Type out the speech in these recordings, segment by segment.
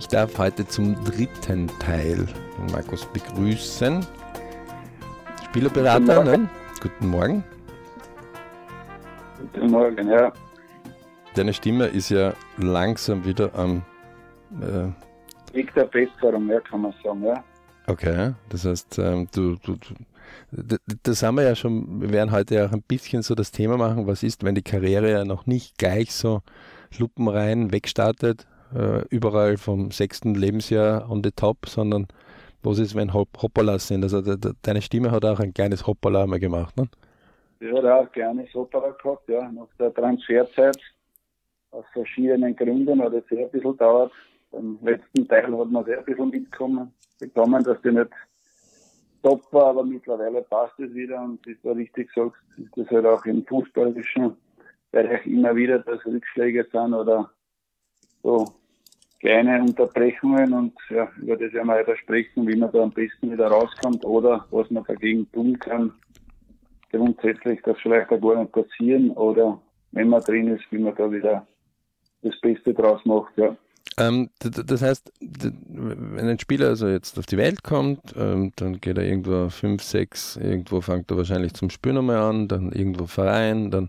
Ich darf heute zum dritten Teil den Markus begrüßen. Spielerberater, Guten Morgen. Ne? Guten Morgen. Guten Morgen, ja. Deine Stimme ist ja langsam wieder am. Äh, Liegt der Besserung, ja, kann man sagen, ja. Okay, das heißt, ähm, du, du, du, das haben wir ja schon, wir werden heute auch ein bisschen so das Thema machen, was ist, wenn die Karriere ja noch nicht gleich so lupenrein wegstartet, äh, überall vom sechsten Lebensjahr on the top, sondern was ist, wenn Hop Hoppalas sind? Also de, de, deine Stimme hat auch ein kleines Hoppala mal gemacht, ne? Ja, hat auch ein kleines Hoppala gehabt, ja. Nach der Transferzeit aus verschiedenen Gründen hat es sehr ein bisschen dauert. Beim letzten Teil hat man sehr ein bisschen mitbekommen, bekommen, dass die nicht top war, aber mittlerweile passt es wieder und wie du richtig sagst, ist das halt auch im fußballischen Bereich immer wieder, dass Rückschläge sind oder so kleine Unterbrechungen und ja, über das werden wir weiter sprechen, wie man da am besten wieder rauskommt oder was man dagegen tun kann. Grundsätzlich, dass vielleicht gar nicht passieren oder wenn man drin ist, wie man da wieder das Beste draus macht, ja. Ähm, das heißt, wenn ein Spieler also jetzt auf die Welt kommt, ähm, dann geht er irgendwo 5, 6, irgendwo fängt er wahrscheinlich zum Spielen nochmal an, dann irgendwo Verein, dann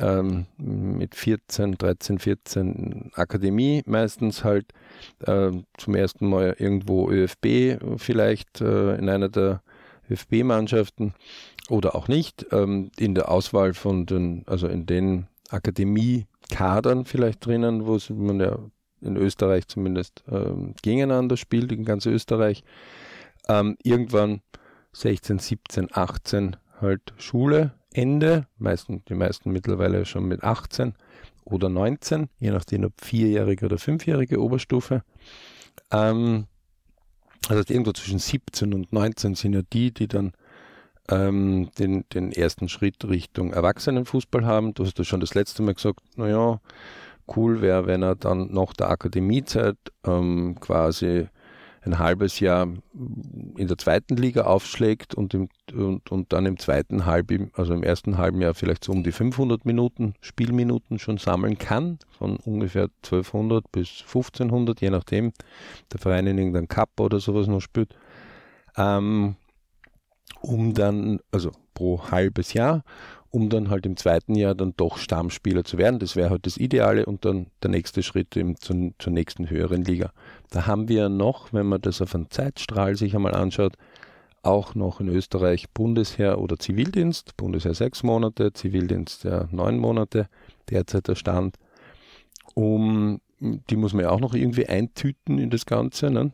ähm, mit 14, 13, 14 Akademie meistens halt äh, zum ersten Mal irgendwo ÖFB vielleicht äh, in einer der ÖFB-Mannschaften oder auch nicht ähm, in der Auswahl von den, also in den Akademie-Kadern vielleicht drinnen, wo man ja in Österreich zumindest ähm, gegeneinander spielt, in ganz Österreich. Ähm, irgendwann 16, 17, 18 halt Schule, Ende, meisten, die meisten mittlerweile schon mit 18 oder 19, je nachdem ob vierjährige oder fünfjährige Oberstufe. Ähm, also irgendwo zwischen 17 und 19 sind ja die, die dann ähm, den, den ersten Schritt Richtung Erwachsenenfußball haben. Du hast ja schon das letzte Mal gesagt, naja, cool wäre, wenn er dann nach der Akademiezeit ähm, quasi ein halbes Jahr in der zweiten Liga aufschlägt und, im, und, und dann im zweiten halben, also im ersten halben Jahr vielleicht so um die 500 Minuten, Spielminuten schon sammeln kann, von ungefähr 1200 bis 1500, je nachdem, der Verein in irgendeinem Cup oder sowas noch spielt, ähm, um dann, also pro halbes Jahr, um dann halt im zweiten Jahr dann doch Stammspieler zu werden. Das wäre halt das Ideale und dann der nächste Schritt eben zur, zur nächsten höheren Liga. Da haben wir noch, wenn man das auf einen Zeitstrahl sich einmal anschaut, auch noch in Österreich Bundesheer oder Zivildienst. Bundesheer sechs Monate, Zivildienst ja neun Monate, derzeit der Stand. Um, die muss man ja auch noch irgendwie eintüten in das Ganze. Ne?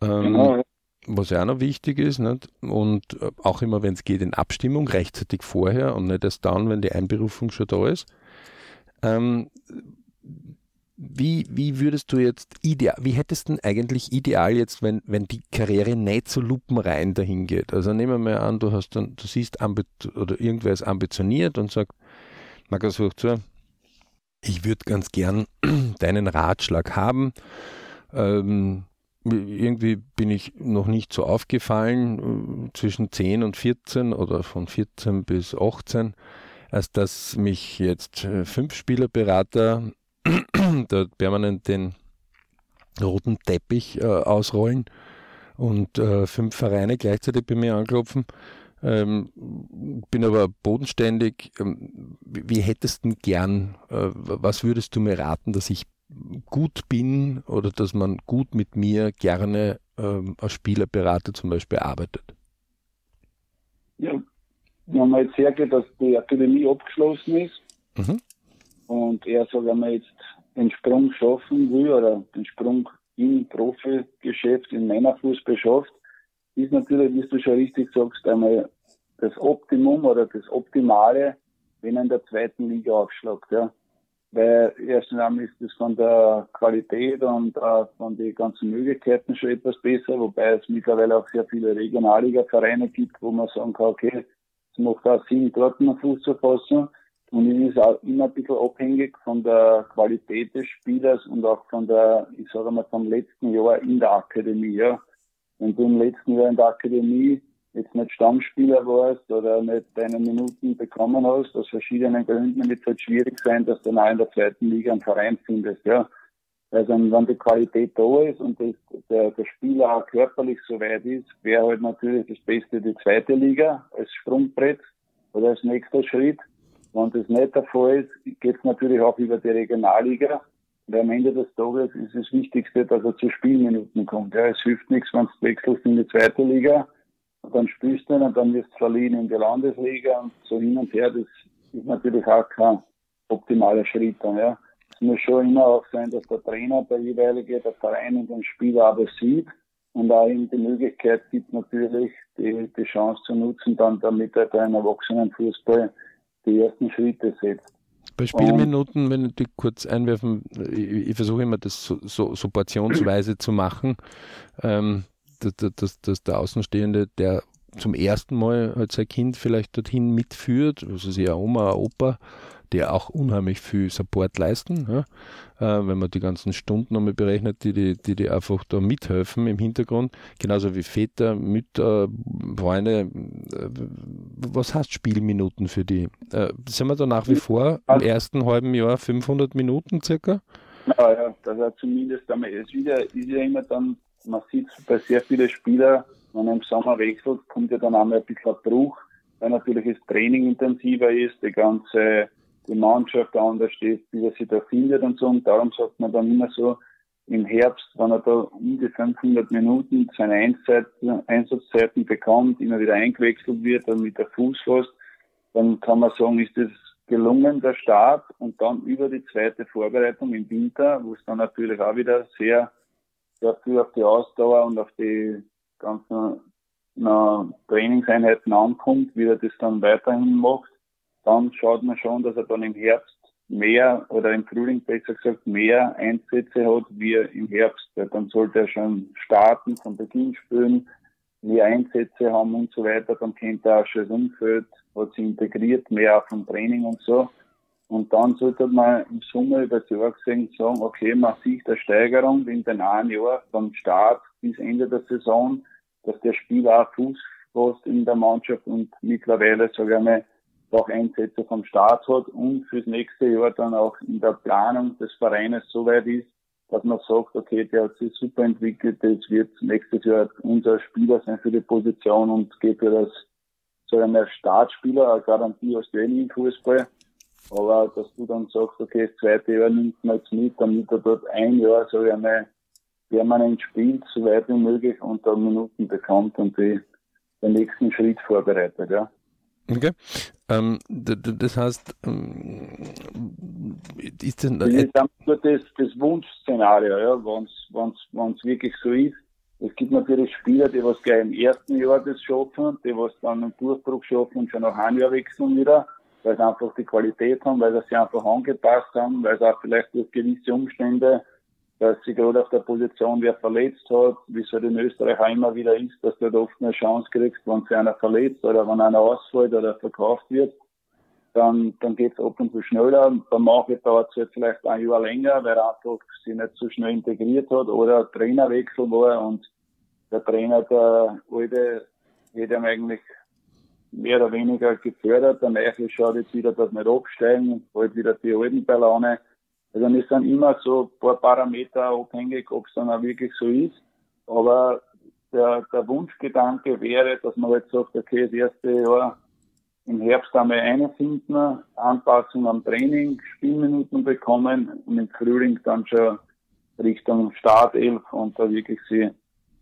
Ähm, genau was ja auch noch wichtig ist, nicht? und äh, auch immer, wenn es geht, in Abstimmung, rechtzeitig vorher und nicht erst dann, wenn die Einberufung schon da ist. Ähm, wie, wie würdest du jetzt ideal, wie hättest du denn eigentlich ideal jetzt, wenn, wenn die Karriere nicht so lupenrein dahin geht? Also nehmen wir mal an, du hast dann, du siehst oder irgendwer ist ambitioniert und sagt, Markus, zu, ich würde ganz gern deinen Ratschlag haben. Ähm, irgendwie bin ich noch nicht so aufgefallen äh, zwischen 10 und 14 oder von 14 bis 18, als dass mich jetzt äh, fünf Spielerberater da permanent den roten Teppich äh, ausrollen und äh, fünf Vereine gleichzeitig bei mir anklopfen. Ähm, bin aber bodenständig. Ähm, wie hättest du gern, äh, was würdest du mir raten, dass ich gut bin oder dass man gut mit mir gerne ähm, als Spielerberater zum Beispiel arbeitet? Ja, wenn man jetzt hergeht, dass die Akademie abgeschlossen ist mhm. und er, sagen wir jetzt, den Sprung schaffen will oder den Sprung im Profigeschäft, in Männerfußball schafft, ist natürlich, wie du schon richtig sagst, einmal das Optimum oder das Optimale, wenn er in der zweiten Liga aufschlägt. Ja weil erst einmal ist es von der Qualität und äh, von den ganzen Möglichkeiten schon etwas besser, wobei es mittlerweile auch sehr viele Regionalliga-Vereine gibt, wo man sagen kann, okay, es macht auch Sinn, dort einen Fuß zu fassen. Und es ist auch immer ein bisschen abhängig von der Qualität des Spielers und auch von der, ich sage mal, vom letzten Jahr in der Akademie. Ja. Wenn du im letzten Jahr in der Akademie jetzt nicht Stammspieler warst oder nicht deine Minuten bekommen hast, aus verschiedenen Gründen wird es halt schwierig sein, dass du auch in der zweiten Liga einen Verein findest, ja. Also wenn die Qualität da ist und das, der, der Spieler auch körperlich so weit ist, wäre halt natürlich das Beste die zweite Liga als Sprungbrett oder als nächster Schritt. Wenn das nicht der Fall ist, geht es natürlich auch über die Regionalliga. Und am Ende des Tages ist das Wichtigste, dass er zu Spielminuten kommt. Ja, es hilft nichts, wenn du wechselst in die zweite Liga und dann spielst du ihn und dann wirst du verliehen in die Landesliga und so hin und her. Das ist natürlich auch kein optimaler Schritt dann, ja. Es muss schon immer auch sein, dass der Trainer, der jeweilige, der Verein und den Spieler aber sieht und auch ihm die Möglichkeit gibt, natürlich die, die Chance zu nutzen, dann damit er da im Erwachsenenfußball die ersten Schritte setzt. Bei Spielminuten, wenn ich kurz einwerfen, ich, ich versuche immer das so, so, so portionsweise zu machen, ähm, dass, dass, dass der Außenstehende, der zum ersten Mal halt sein Kind vielleicht dorthin mitführt, also sie Oma, Opa, der auch unheimlich viel Support leisten, ja? äh, wenn man die ganzen Stunden nochmal berechnet, die, die, die, die einfach da mithelfen im Hintergrund, genauso wie Väter, Mütter, Freunde. Äh, was heißt Spielminuten für die? Äh, sind wir da nach wie vor im ersten halben Jahr 500 Minuten circa? Ja, ja, hat zumindest einmal, ist ja, ist ja immer dann, man sieht bei sehr vielen Spielern, wenn er im Sommer wechselt, kommt ja dann einmal ein bisschen ein Bruch, weil natürlich das Training intensiver ist, die ganze die Mannschaft anders steht, wie er sich da findet und so. Und darum sagt man dann immer so, im Herbst, wenn er da um die 500 Minuten seine Einsatzzeiten bekommt, immer wieder eingewechselt wird und mit der Fuß fasst, dann kann man sagen, ist das gelungen, der Start und dann über die zweite Vorbereitung im Winter, wo es dann natürlich auch wieder sehr, sehr viel auf die Ausdauer und auf die ganzen na, Trainingseinheiten ankommt, wie er das dann weiterhin macht dann schaut man schon, dass er dann im Herbst mehr oder im Frühling besser gesagt mehr Einsätze hat wie im Herbst. Dann sollte er schon starten, von Beginn spielen, mehr Einsätze haben und so weiter. Dann kennt er auch schon das Umfeld, hat sich integriert, mehr auch vom Training und so. Und dann sollte man im Sommer über das Jahr gesehen sagen, okay, man sieht eine Steigerung in den einen Jahr vom Start bis Ende der Saison, dass der Spieler auch Fuß fasst in der Mannschaft und mittlerweile, sage ich mal, auch Einsätze vom Staat hat und fürs nächste Jahr dann auch in der Planung des Vereines so weit ist, dass man sagt, okay, der hat sich super entwickelt, das wird nächstes Jahr unser Spieler sein für die Position und geht für das so ein Startspieler, eine Garantie aus du im Fußball. Aber dass du dann sagst, okay, das zweite Jahr nimmt man jetzt mit, damit er dort ein Jahr, so einmal permanent spielt, so weit wie möglich und dann Minuten bekommt und die, den nächsten Schritt vorbereitet, ja. Okay. Ähm, das heißt, ähm, ist denn das ist nur das, das Wunschszenario, ja, wenn es wirklich so ist. Es gibt natürlich Spieler, die was gleich im ersten Jahr das schaffen, die was dann einen Durchbruch schaffen und schon nach einem Jahr wechseln wieder, weil sie einfach die Qualität haben, weil sie sich einfach angepasst haben, weil sie auch vielleicht durch gewisse Umstände dass sie gerade auf der Position, wer verletzt hat, wie es halt in Österreich auch immer wieder ist, dass du da oft eine Chance kriegst, wenn sich einer verletzt oder wenn einer ausfällt oder verkauft wird, dann, dann geht es ab und zu schneller. Bei manchen dauert es jetzt vielleicht ein Jahr länger, weil er einfach sich nicht so schnell integriert hat oder Trainerwechsel war und der Trainer, der alte, hätte ihm eigentlich mehr oder weniger gefördert. Der Neue schaut jetzt wieder, dass nicht absteigen, halt wieder die alten Ballone. Also wir sind immer so ein paar Parameter abhängig, ob es dann auch wirklich so ist. Aber der, der Wunschgedanke wäre, dass man jetzt sagt, okay, das erste Jahr im Herbst einmal einfinden, Anpassung am Training, Spielminuten bekommen und im Frühling dann schon Richtung Startelf und da wirklich sie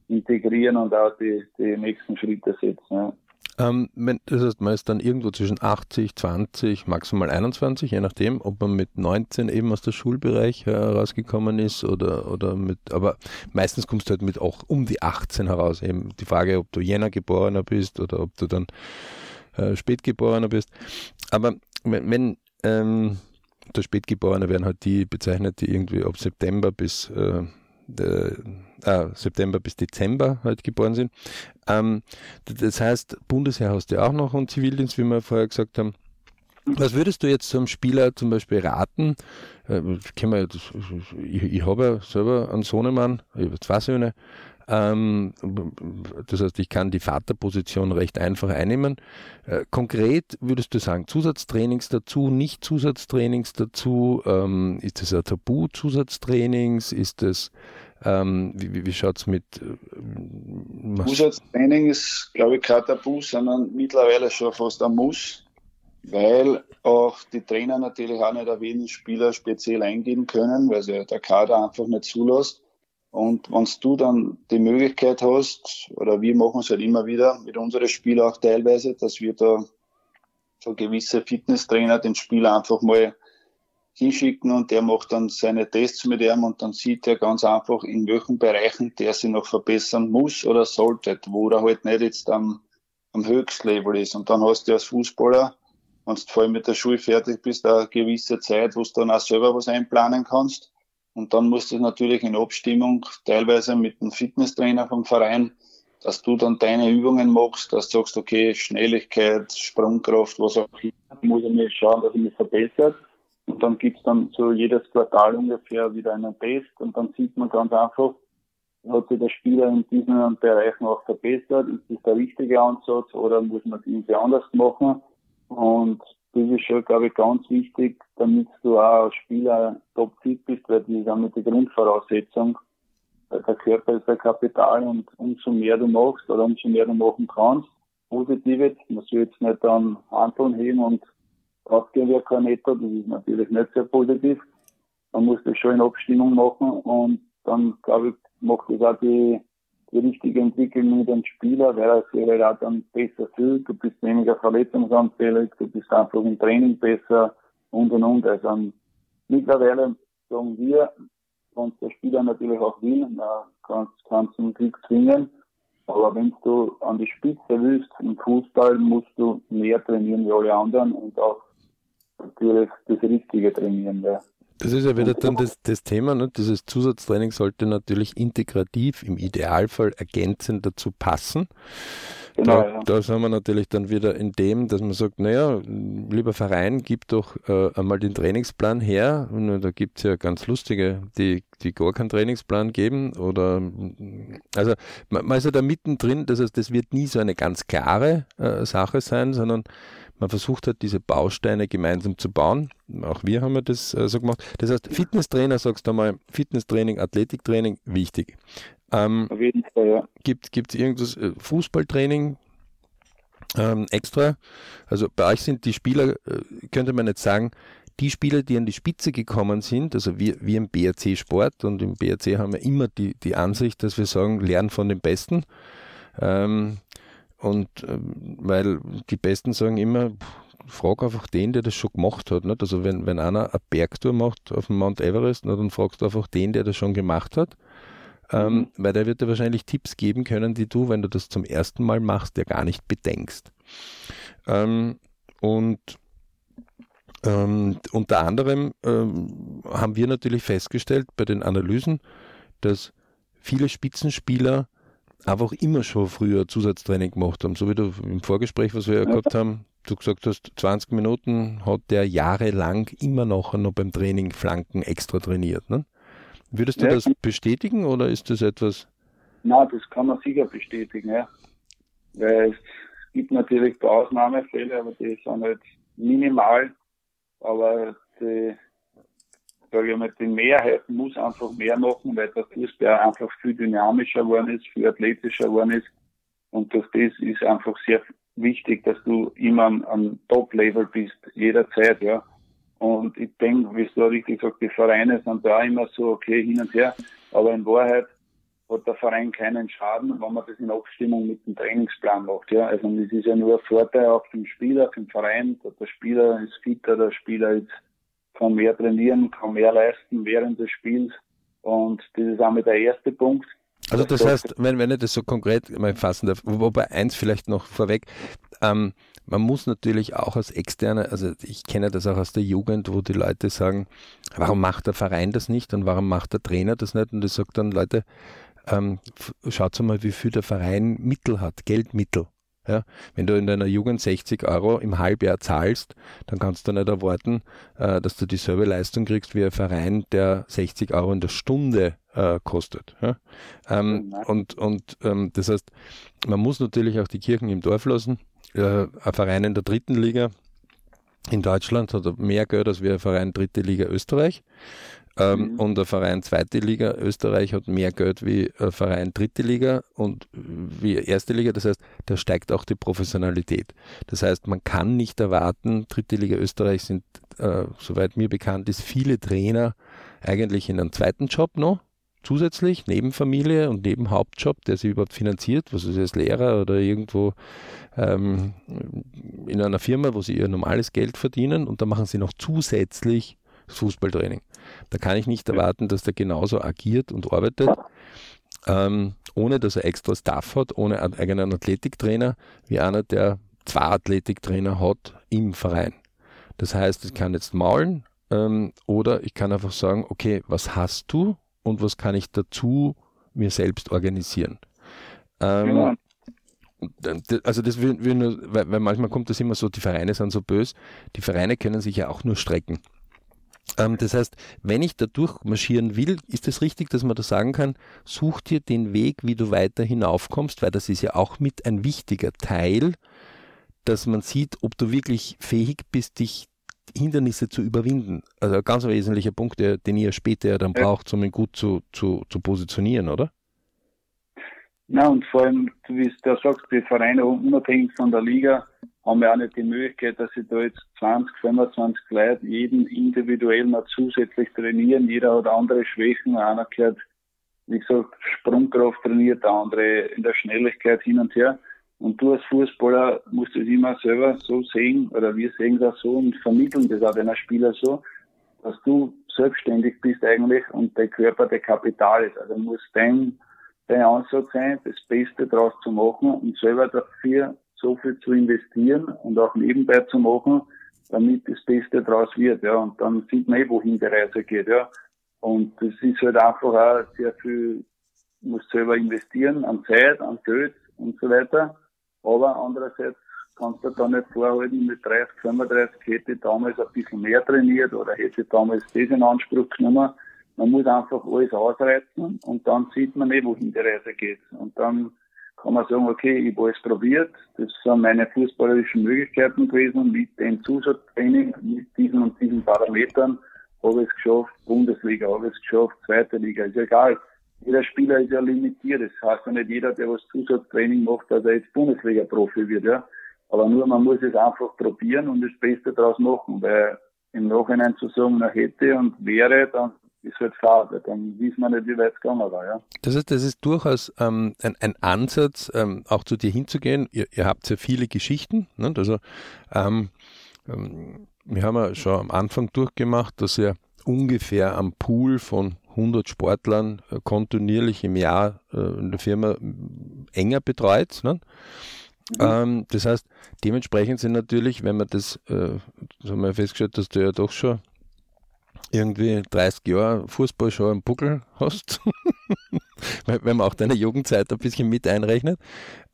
integrieren und auch die, die nächsten Schritte setzen. Ja. Ähm, das heißt, man ist dann irgendwo zwischen 80, 20, maximal 21, je nachdem, ob man mit 19 eben aus dem Schulbereich herausgekommen ist oder, oder mit, aber meistens kommst du halt mit auch um die 18 heraus. Eben die Frage, ob du Jänner geborener bist oder ob du dann äh, Spätgeborener bist. Aber wenn, wenn ähm, der Spätgeborene werden halt die bezeichnet, die irgendwie ab September bis äh, äh, September bis Dezember halt geboren sind. Ähm, das heißt, Bundesheer hast du auch noch und Zivildienst, wie wir vorher gesagt haben. Was würdest du jetzt zum Spieler zum Beispiel raten? Äh, ich, ich habe ja selber einen Sohnemann, ich habe zwei Söhne. Ähm, das heißt, ich kann die Vaterposition recht einfach einnehmen. Äh, konkret würdest du sagen, Zusatztrainings dazu, nicht Zusatztrainings dazu? Ähm, ist das ein Tabu, Zusatztrainings? Ist das, ähm, wie, wie schaut es mit. Äh, Zusatztraining ist, glaube ich, kein Tabu, sondern mittlerweile schon fast ein Muss weil auch die Trainer natürlich auch nicht auf jeden Spieler speziell eingehen können, weil sie der Kader einfach nicht zulässt. Und wenn du dann die Möglichkeit hast, oder wir machen es halt immer wieder mit unseren Spielern auch teilweise, dass wir da so gewisse Fitnesstrainer den Spieler einfach mal hinschicken und der macht dann seine Tests mit ihm und dann sieht er ganz einfach, in welchen Bereichen der sich noch verbessern muss oder sollte, wo er halt nicht jetzt am, am Höchstlevel ist. Und dann hast du als Fußballer wenn du vor allem mit der Schule fertig bist, eine gewisse Zeit, wo du dann auch selber was einplanen kannst. Und dann musst du natürlich in Abstimmung, teilweise mit dem Fitnesstrainer vom Verein, dass du dann deine Übungen machst, dass du sagst, okay, Schnelligkeit, Sprungkraft, was auch immer, muss ich mir schauen, dass ich mich verbessert. Und dann gibt's dann so jedes Quartal ungefähr wieder einen Test und dann sieht man ganz einfach, hat sich der Spieler in diesen Bereichen auch verbessert, ist das der richtige Ansatz oder muss man irgendwie anders machen? Und das ist schon, glaube ich, ganz wichtig, damit du auch als Spieler top fit bist, weil das ist auch mit der Grundvoraussetzung. Der Körper ist ein Kapital und umso mehr du machst oder umso mehr du machen kannst, positiv jetzt, man soll jetzt nicht dann Handeln heben und rausgehen wie kein Netto, das ist natürlich nicht sehr positiv. Man muss das schon in Abstimmung machen und dann, glaube ich, macht das auch die die richtige Entwicklung mit dem Spieler, weil er sich halt dann besser fühlt, du bist weniger verletzungsanfällig, du bist einfach im Training besser und und und. Also mittlerweile sagen wir, wenn der Spieler natürlich auch will, kannst du zum Glück zwingen. Aber wenn du an die Spitze willst im Fußball, musst du mehr trainieren wie alle anderen und auch natürlich das Richtige trainieren. Weil das ist ja wieder dann das, das Thema, ne? dieses Zusatztraining sollte natürlich integrativ, im Idealfall ergänzend dazu passen. Genau, da, ja. da sind wir natürlich dann wieder in dem, dass man sagt, naja, lieber Verein, gib doch äh, einmal den Trainingsplan her. Und da gibt es ja ganz lustige, die, die gar keinen Trainingsplan geben. Oder also man, man ist ja da mittendrin, das heißt, das wird nie so eine ganz klare äh, Sache sein, sondern man versucht hat, diese Bausteine gemeinsam zu bauen. Auch wir haben ja das äh, so gemacht. Das heißt, Fitnesstrainer, sagst du mal, Fitnesstraining, Athletiktraining, wichtig. Ähm, Auf jeden Fall, ja. Gibt es irgendwas, äh, Fußballtraining ähm, extra? Also bei euch sind die Spieler, äh, könnte man jetzt sagen, die Spieler, die an die Spitze gekommen sind, also wir, wir im BRC Sport und im BRC haben wir immer die, die Ansicht, dass wir sagen, lernen von den Besten. Ähm, und äh, weil die Besten sagen immer, frag einfach den, der das schon gemacht hat. Nicht? Also wenn, wenn einer eine Bergtour macht auf dem Mount Everest, nicht, dann fragst du einfach den, der das schon gemacht hat. Ähm, mhm. weil der wird dir wahrscheinlich Tipps geben können, die du, wenn du das zum ersten Mal machst, ja gar nicht bedenkst. Ähm, und ähm, unter anderem ähm, haben wir natürlich festgestellt bei den Analysen, dass viele Spitzenspieler einfach immer schon früher Zusatztraining gemacht haben. So wie du im Vorgespräch, was wir ja gehabt haben, du gesagt hast, 20 Minuten hat der jahrelang immer noch, noch beim Training Flanken extra trainiert. Ne? Würdest du ja. das bestätigen oder ist das etwas? Na, das kann man sicher bestätigen, ja. Weil es gibt natürlich ein paar Ausnahmefälle, aber die sind halt minimal. Aber die sage ich mal, die Mehrheit muss einfach mehr machen, weil der Fußball einfach viel dynamischer geworden ist, viel athletischer geworden ist. Und durch das ist einfach sehr wichtig, dass du immer am, Top-Level bist, jederzeit, ja. Und ich denke, wie du richtig gesagt, die Vereine sind da immer so, okay, hin und her. Aber in Wahrheit hat der Verein keinen Schaden, wenn man das in Abstimmung mit dem Trainingsplan macht, ja. Also, das ist ja nur ein Vorteil auch den Spieler, den Verein. Der Spieler ist fitter, der Spieler ist kann mehr trainieren, kann mehr leisten während des Spiels. Und das ist auch mit der erste Punkt. Also das heißt, wenn, wenn ich das so konkret mal fassen darf, wobei eins vielleicht noch vorweg, ähm, man muss natürlich auch als Externe, also ich kenne das auch aus der Jugend, wo die Leute sagen, warum macht der Verein das nicht und warum macht der Trainer das nicht? Und ich sage dann, Leute, ähm, schaut mal, wie viel der Verein Mittel hat, Geldmittel. Ja, wenn du in deiner Jugend 60 Euro im Halbjahr zahlst, dann kannst du nicht erwarten, äh, dass du dieselbe Leistung kriegst wie ein Verein, der 60 Euro in der Stunde äh, kostet. Ja? Ähm, und und ähm, das heißt, man muss natürlich auch die Kirchen im Dorf lassen. Äh, ein Verein in der dritten Liga in Deutschland hat mehr Geld als wir ein Verein dritte Liga Österreich. Ähm, mhm. Und der Verein Zweite Liga Österreich hat mehr Geld wie ein Verein Dritte Liga und wie Erste Liga. Das heißt, da steigt auch die Professionalität. Das heißt, man kann nicht erwarten, Dritte Liga Österreich sind, äh, soweit mir bekannt ist, viele Trainer eigentlich in einem zweiten Job noch zusätzlich, neben Familie und neben Hauptjob, der sie überhaupt finanziert, was ist als Lehrer oder irgendwo ähm, in einer Firma, wo sie ihr normales Geld verdienen und da machen sie noch zusätzlich Fußballtraining. Da kann ich nicht erwarten, dass der genauso agiert und arbeitet, ähm, ohne dass er extra Staff hat, ohne einen eigenen Athletiktrainer, wie einer, der zwei Athletiktrainer hat im Verein. Das heißt, ich kann jetzt maulen ähm, oder ich kann einfach sagen, okay, was hast du und was kann ich dazu mir selbst organisieren? Ähm, ja. Also das will, will nur, weil, weil manchmal kommt das immer so, die Vereine sind so böse, die Vereine können sich ja auch nur strecken. Ähm, das heißt, wenn ich da durchmarschieren will, ist es richtig, dass man da sagen kann, such dir den Weg, wie du weiter hinaufkommst, weil das ist ja auch mit ein wichtiger Teil, dass man sieht, ob du wirklich fähig bist, dich Hindernisse zu überwinden. Also ein ganz wesentlicher Punkt, der, den ihr später ja dann ja. braucht, um ihn gut zu, zu, zu positionieren, oder? Na, und vor allem, wie du sagst, die Vereine unabhängig von der Liga haben wir auch nicht die Möglichkeit, dass sie da jetzt 20, 25 Leute jeden individuell noch zusätzlich trainieren. Jeder hat andere Schwächen. Einer gehört, wie gesagt, Sprungkraft trainiert, der andere in der Schnelligkeit hin und her. Und du als Fußballer musst es immer selber so sehen, oder wir sehen das so und vermitteln das auch den Spieler so, dass du selbstständig bist eigentlich und der Körper der Kapital ist. Also muss dein dein Ansatz sein, das Beste daraus zu machen und selber dafür so viel zu investieren und auch nebenbei zu machen, damit das Beste daraus wird, ja. Und dann sieht man eh, wohin die Reise geht, ja. Und das ist halt einfach auch sehr viel, muss selber investieren an Zeit, an Geld und so weiter. Aber andererseits kannst du da nicht vorhalten, mit 30, 35 hätte ich damals ein bisschen mehr trainiert oder hätte ich damals das in Anspruch genommen. Man muss einfach alles ausreizen und dann sieht man eh, wohin die Reise geht. Und dann kann man sagen, okay, ich habe alles probiert, das sind meine fußballerischen Möglichkeiten gewesen, mit dem Zusatztraining, mit diesen und diesen Parametern habe ich es geschafft, Bundesliga, habe ich es geschafft, zweite Liga, ist egal. Jeder Spieler ist ja limitiert, das heißt ja nicht jeder, der was Zusatztraining macht, dass er jetzt Bundesliga-Profi wird, ja. Aber nur, man muss es einfach probieren und das Beste daraus machen, weil im Nachhinein zu sagen, na hätte und wäre, dann ist halt schade. Dann wissen wir nicht, wie weit es gegangen war. Ja. Das heißt, das ist durchaus ähm, ein, ein, Ansatz, ähm, auch zu dir hinzugehen. Ihr, ihr habt ja viele Geschichten. Ne? Also, ähm, ähm, wir haben ja schon am Anfang durchgemacht, dass ihr ungefähr am Pool von 100 Sportlern äh, kontinuierlich im Jahr äh, in der Firma enger betreut. Ne? Mhm. Ähm, das heißt, dementsprechend sind natürlich, wenn man das, äh, das haben wir festgestellt, dass du ja doch schon irgendwie 30 Jahre Fußball schon im Buckel hast, wenn man auch deine Jugendzeit ein bisschen mit einrechnet,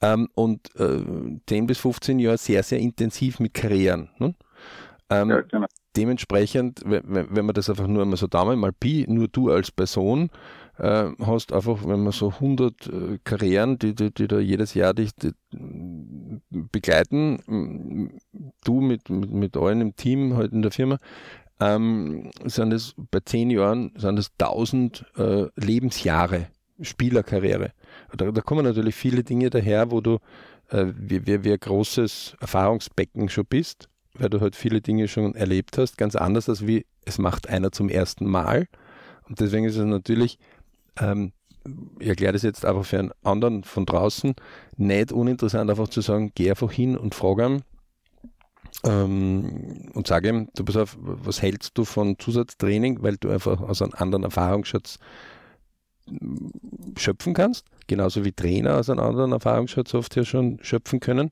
ähm, und äh, 10 bis 15 Jahre sehr, sehr intensiv mit Karrieren. Ne? Ähm, ja, genau. Dementsprechend, wenn, man das einfach nur einmal so Daumen mal Pi, nur du als Person, äh, hast einfach, wenn man so 100 äh, Karrieren, die, die, die da jedes Jahr dich die, begleiten, du mit, mit, mit allen im Team, halt in der Firma, ähm, sind es bei zehn Jahren sind es 1000 äh, Lebensjahre Spielerkarriere. Da, da, kommen natürlich viele Dinge daher, wo du äh, wie, wie, wie ein großes Erfahrungsbecken schon bist, weil du halt viele Dinge schon erlebt hast, ganz anders als wie es macht einer zum ersten Mal. Und deswegen ist es natürlich, ähm, ich erkläre das jetzt einfach für einen anderen von draußen, nicht uninteressant, einfach zu sagen, geh einfach hin und frage ihn, ähm, und sage ihm, du pass auf, was hältst du von Zusatztraining, weil du einfach aus einem anderen Erfahrungsschatz mm, schöpfen kannst, genauso wie Trainer aus einem anderen Erfahrungsschatz oft ja schon schöpfen können.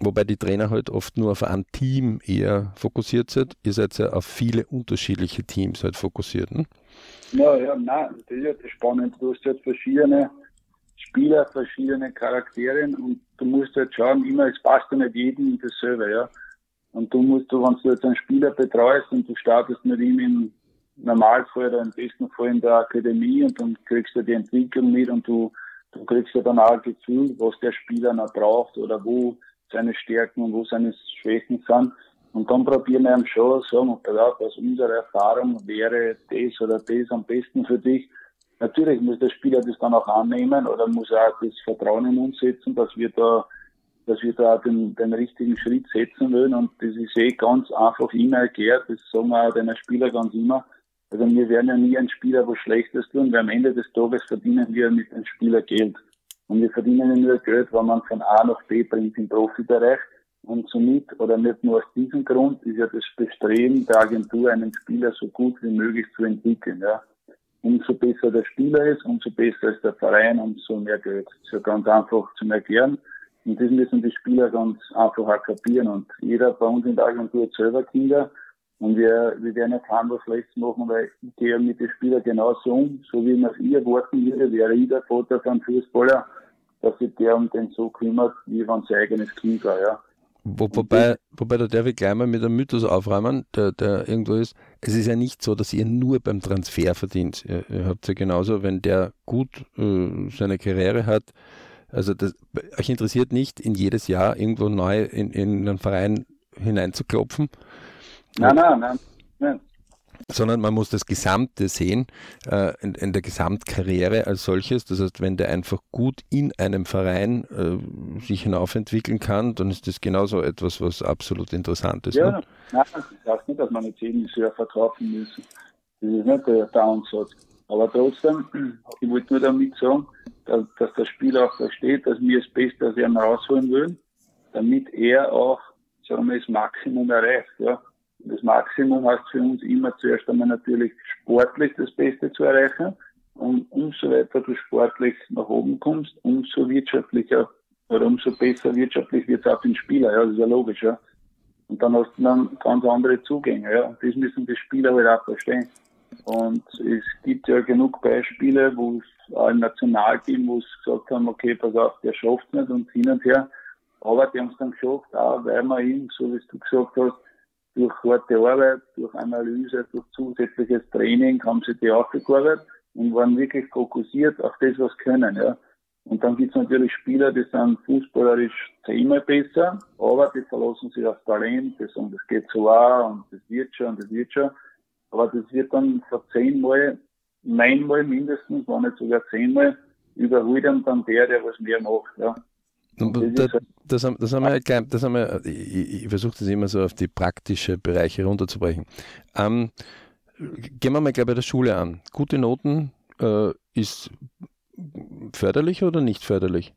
Wobei die Trainer halt oft nur auf ein Team eher fokussiert sind. Ihr seid ja auf viele unterschiedliche Teams halt fokussiert. Ne? Ja, ja, nein, das ist ja das Spannende. Du hast jetzt verschiedene Spieler, verschiedene Charaktere und du musst halt schauen, immer, es passt ja nicht jedem dasselbe, ja. Und du musst, wenn du jetzt einen Spieler betreust und du startest mit ihm in, Normalfall oder im besten Fall in der Akademie und dann kriegst du die Entwicklung mit und du, du kriegst ja dann auch ein Gefühl, was der Spieler noch braucht oder wo seine Stärken und wo seine Schwächen sind. Und dann probieren wir schon sagen, ja, aus unserer Erfahrung wäre das oder das am besten für dich. Natürlich muss der Spieler das dann auch annehmen oder muss auch das Vertrauen in uns setzen, dass wir da, dass wir da den, den richtigen Schritt setzen wollen. Und das ist eh ganz einfach immer erklärt. Das sagen wir auch den Spieler ganz immer. Also wir werden ja nie einen Spieler was Schlechtes tun, weil am Ende des Tages verdienen wir mit dem Spieler Geld. Und wir verdienen nur Geld, wenn man von A nach B bringt im Profibereich. Und somit, oder nicht nur aus diesem Grund, ist ja das Bestreben der Agentur, einen Spieler so gut wie möglich zu entwickeln. Ja. Umso besser der Spieler ist, umso besser ist der Verein, umso mehr Geld. Ist ja ganz einfach zum Erklären. Und das müssen die Spieler ganz einfach auch. Und jeder bei uns in der Agentur hat selber Kinder. Und wir, wir werden ja kein was machen, weil ich gehe mit den Spielern genauso um. So wie man es ihr erwarten würde, wäre ich der Vater von Fußballer, dass sich der um den so kümmert, wie wenn sein eigenes Kind war, ja. Wo, wobei, wobei, da darf ich gleich mal mit einem Mythos aufräumen, der, der irgendwo ist. Es ist ja nicht so, dass ihr nur beim Transfer verdient. Ihr, ihr habt ja genauso, wenn der gut äh, seine Karriere hat, also das, euch interessiert nicht, in jedes Jahr irgendwo neu in, in einen Verein hineinzuklopfen. Nein, nein, nein. nein sondern man muss das Gesamte sehen, äh, in, in, der Gesamtkarriere als solches. Das heißt, wenn der einfach gut in einem Verein äh, sich hinaufentwickeln kann, dann ist das genauso etwas, was absolut interessant ist. Ja, ne? nein, ich sage nicht, dass man jetzt jeden sehr verkaufen müssen. Das ist nicht der Downsatz. Aber trotzdem, ich wollte nur damit sagen, dass, dass der Spieler auch versteht, dass wir das Beste aus ihm rausholen wollen, damit er auch, sagen wir, das Maximum erreicht. Ja das Maximum heißt für uns immer zuerst einmal natürlich sportlich das Beste zu erreichen. Und umso weiter du sportlich nach oben kommst, umso wirtschaftlicher oder umso besser wirtschaftlich wird es auch für den Spieler. Ja, das ist ja logisch. Ja. Und dann hast du dann ganz andere Zugänge. Ja. Und das müssen die Spieler halt auch verstehen. Und es gibt ja genug Beispiele, wo es auch im Nationalteam, wo es gesagt haben, okay, pass auf, der schafft es nicht und hin und her. Aber die haben es dann geschafft, auch weil man ihn, so wie du gesagt hast, durch harte Arbeit, durch Analyse, durch zusätzliches Training haben sie die aufgearbeitet und waren wirklich fokussiert auf das, was können. Ja. Und dann gibt es natürlich Spieler, die sind fußballerisch zehnmal besser, aber die verlassen sich auf Talent, die sagen, das geht so auch und das wird schon und das wird schon. Aber das wird dann vor zehnmal, neunmal mindestens, wenn nicht sogar zehnmal, überholt dann der, der was mehr macht. Ja. Das, das, haben, das, haben wir, das haben wir, ich, ich versuche das immer so auf die praktische Bereiche runterzubrechen. Ähm, gehen wir mal gleich bei der Schule an. Gute Noten äh, ist förderlich oder nicht förderlich?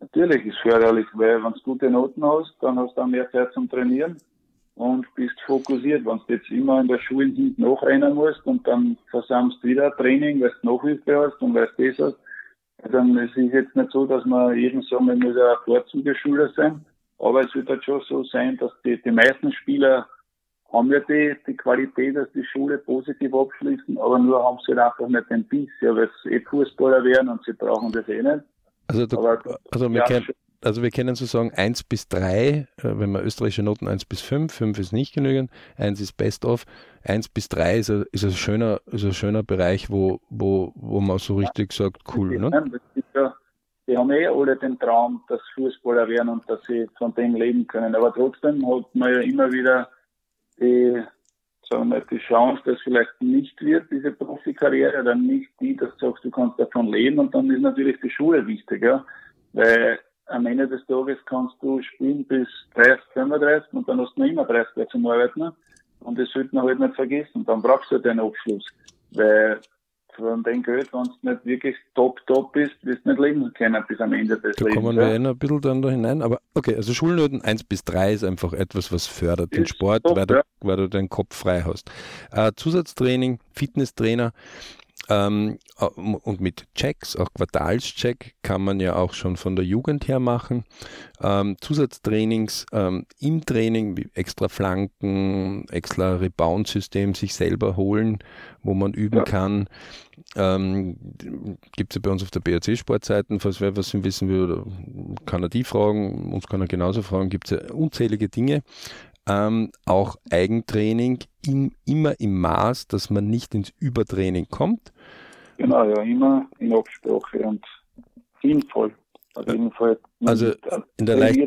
Natürlich ist förderlich, weil wenn du gute Noten hast, dann hast du auch mehr Zeit zum Trainieren und bist fokussiert. Wenn du jetzt immer in der Schule hinten nachrennen musst und dann versammst du wieder Training, weil du Nachhilfe hast und weil du das hast, also es ist jetzt nicht so, dass man jedem sagen, man muss ein Vorzügeschüler sein, aber es wird halt schon so sein, dass die, die meisten Spieler haben ja die, die Qualität, dass die Schule positiv abschließen, aber nur haben sie halt einfach nicht den Biss, ja, weil sie eh Fußballer werden und sie brauchen das eh nicht. Also, du, also wir, ja, kennen, also wir können sozusagen 1 bis 3, äh, wenn man österreichische Noten 1 bis 5, 5 ist nicht genügend, 1 ist Best of, 1 bis 3 ist ein, ist ein, schöner, ist ein schöner Bereich, wo, wo, wo man so richtig sagt, cool. Ne? Ja, die haben eh alle den Traum, dass Fußballer werden und dass sie von dem leben können. Aber trotzdem hat man ja immer wieder die, sagen wir, die Chance, dass vielleicht nicht wird, diese Profikarriere, dann nicht die, dass du sagst, du kannst davon leben und dann ist natürlich die Schule wichtig, ja. Weil am Ende des Tages kannst du spielen bis 30, 35 und dann hast du noch immer 30 Jahre zum Arbeiten. Und das sollte man halt nicht vergessen. Dann brauchst du halt den Abschluss. Weil von dem Geld, wenn du nicht wirklich top, top bist, wirst du nicht leben können bis am Ende des da Lebens. Da kommen wir ja. eh ein bisschen dann da hinein. Aber okay, also Schulnoten 1 bis 3 ist einfach etwas, was fördert ist den Sport, top, weil, du, ja. weil du deinen Kopf frei hast. Äh, Zusatztraining, Fitnesstrainer, ähm, äh, und mit Checks, auch Quartalscheck, kann man ja auch schon von der Jugend her machen. Ähm, Zusatztrainings ähm, im Training, wie extra Flanken, extra Rebound-System sich selber holen, wo man üben ja. kann. Ähm, Gibt es ja bei uns auf der BRC-Sportseiten, falls wer was wissen will, kann er die fragen, uns kann er genauso fragen, gibt es ja unzählige Dinge. Ähm, auch Eigentraining im, immer im Maß, dass man nicht ins Übertraining kommt. Genau, ja, immer in Absprache und sinnvoll. Auf jeden Fall. Also in der, Leicht,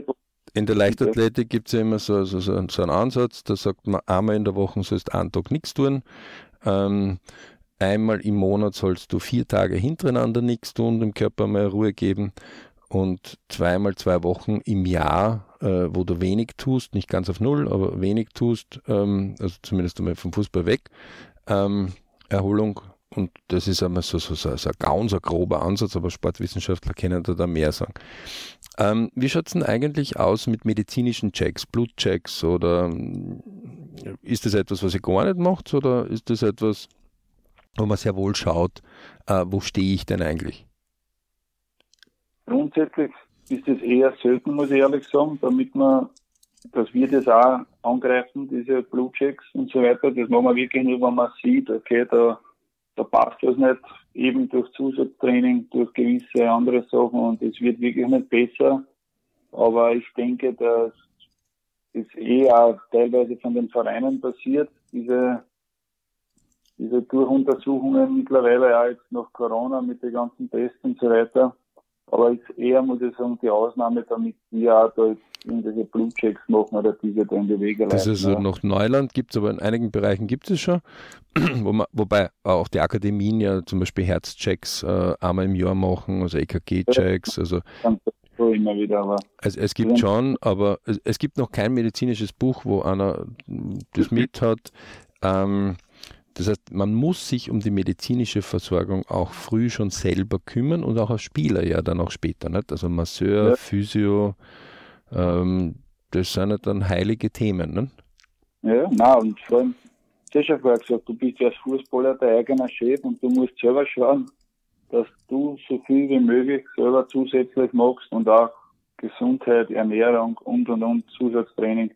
in der Leichtathletik gibt es ja immer so, so, so, so, einen Ansatz, da sagt man, einmal in der Woche sollst du einen Tag nichts tun. Ähm, einmal im Monat sollst du vier Tage hintereinander nichts tun, dem Körper mal Ruhe geben und zweimal zwei Wochen im Jahr, äh, wo du wenig tust, nicht ganz auf Null, aber wenig tust, ähm, also zumindest einmal vom Fußball weg, ähm, Erholung. Und das ist einmal so, so, so, so ein ganz ein grober Ansatz, aber Sportwissenschaftler können da, da mehr sagen. Ähm, wie schaut es denn eigentlich aus mit medizinischen Checks, Blutchecks oder ist das etwas, was ihr gar nicht macht oder ist das etwas, wo man sehr wohl schaut, äh, wo stehe ich denn eigentlich? Grundsätzlich ist es eher selten, muss ich ehrlich sagen, damit man, dass wir das auch angreifen, diese Blutchecks und so weiter. Das machen wir wirklich nur, wenn man sieht, okay, da, da passt was nicht, eben durch Zusatztraining, durch gewisse andere Sachen und es wird wirklich nicht besser. Aber ich denke, dass es eh auch teilweise von den Vereinen passiert, diese diese Durchuntersuchungen mittlerweile auch jetzt nach Corona mit den ganzen Tests und so weiter. Aber ist eher, muss ich sagen, die Ausnahme, damit wir auch da irgendwelche Blutchecks machen oder diese da in die Wege leiten. Das ist ja. noch Neuland, gibt es aber in einigen Bereichen gibt es schon, wo man, wobei auch die Akademien ja zum Beispiel Herzchecks äh, einmal im Jahr machen, also EKG-Checks, also so immer wieder, aber also es gibt schon, aber es, es, gibt noch kein medizinisches Buch, wo einer das mit hat. Ähm, das heißt, man muss sich um die medizinische Versorgung auch früh schon selber kümmern und auch als Spieler ja dann auch später. Nicht? Also Masseur, ja. Physio, ähm, das sind ja dann heilige Themen. Nicht? Ja, na und vor allem, du hast ja vorher gesagt, du bist ja als Fußballer der eigene Chef und du musst selber schauen, dass du so viel wie möglich selber zusätzlich machst und auch Gesundheit, Ernährung und und und Zusatztraining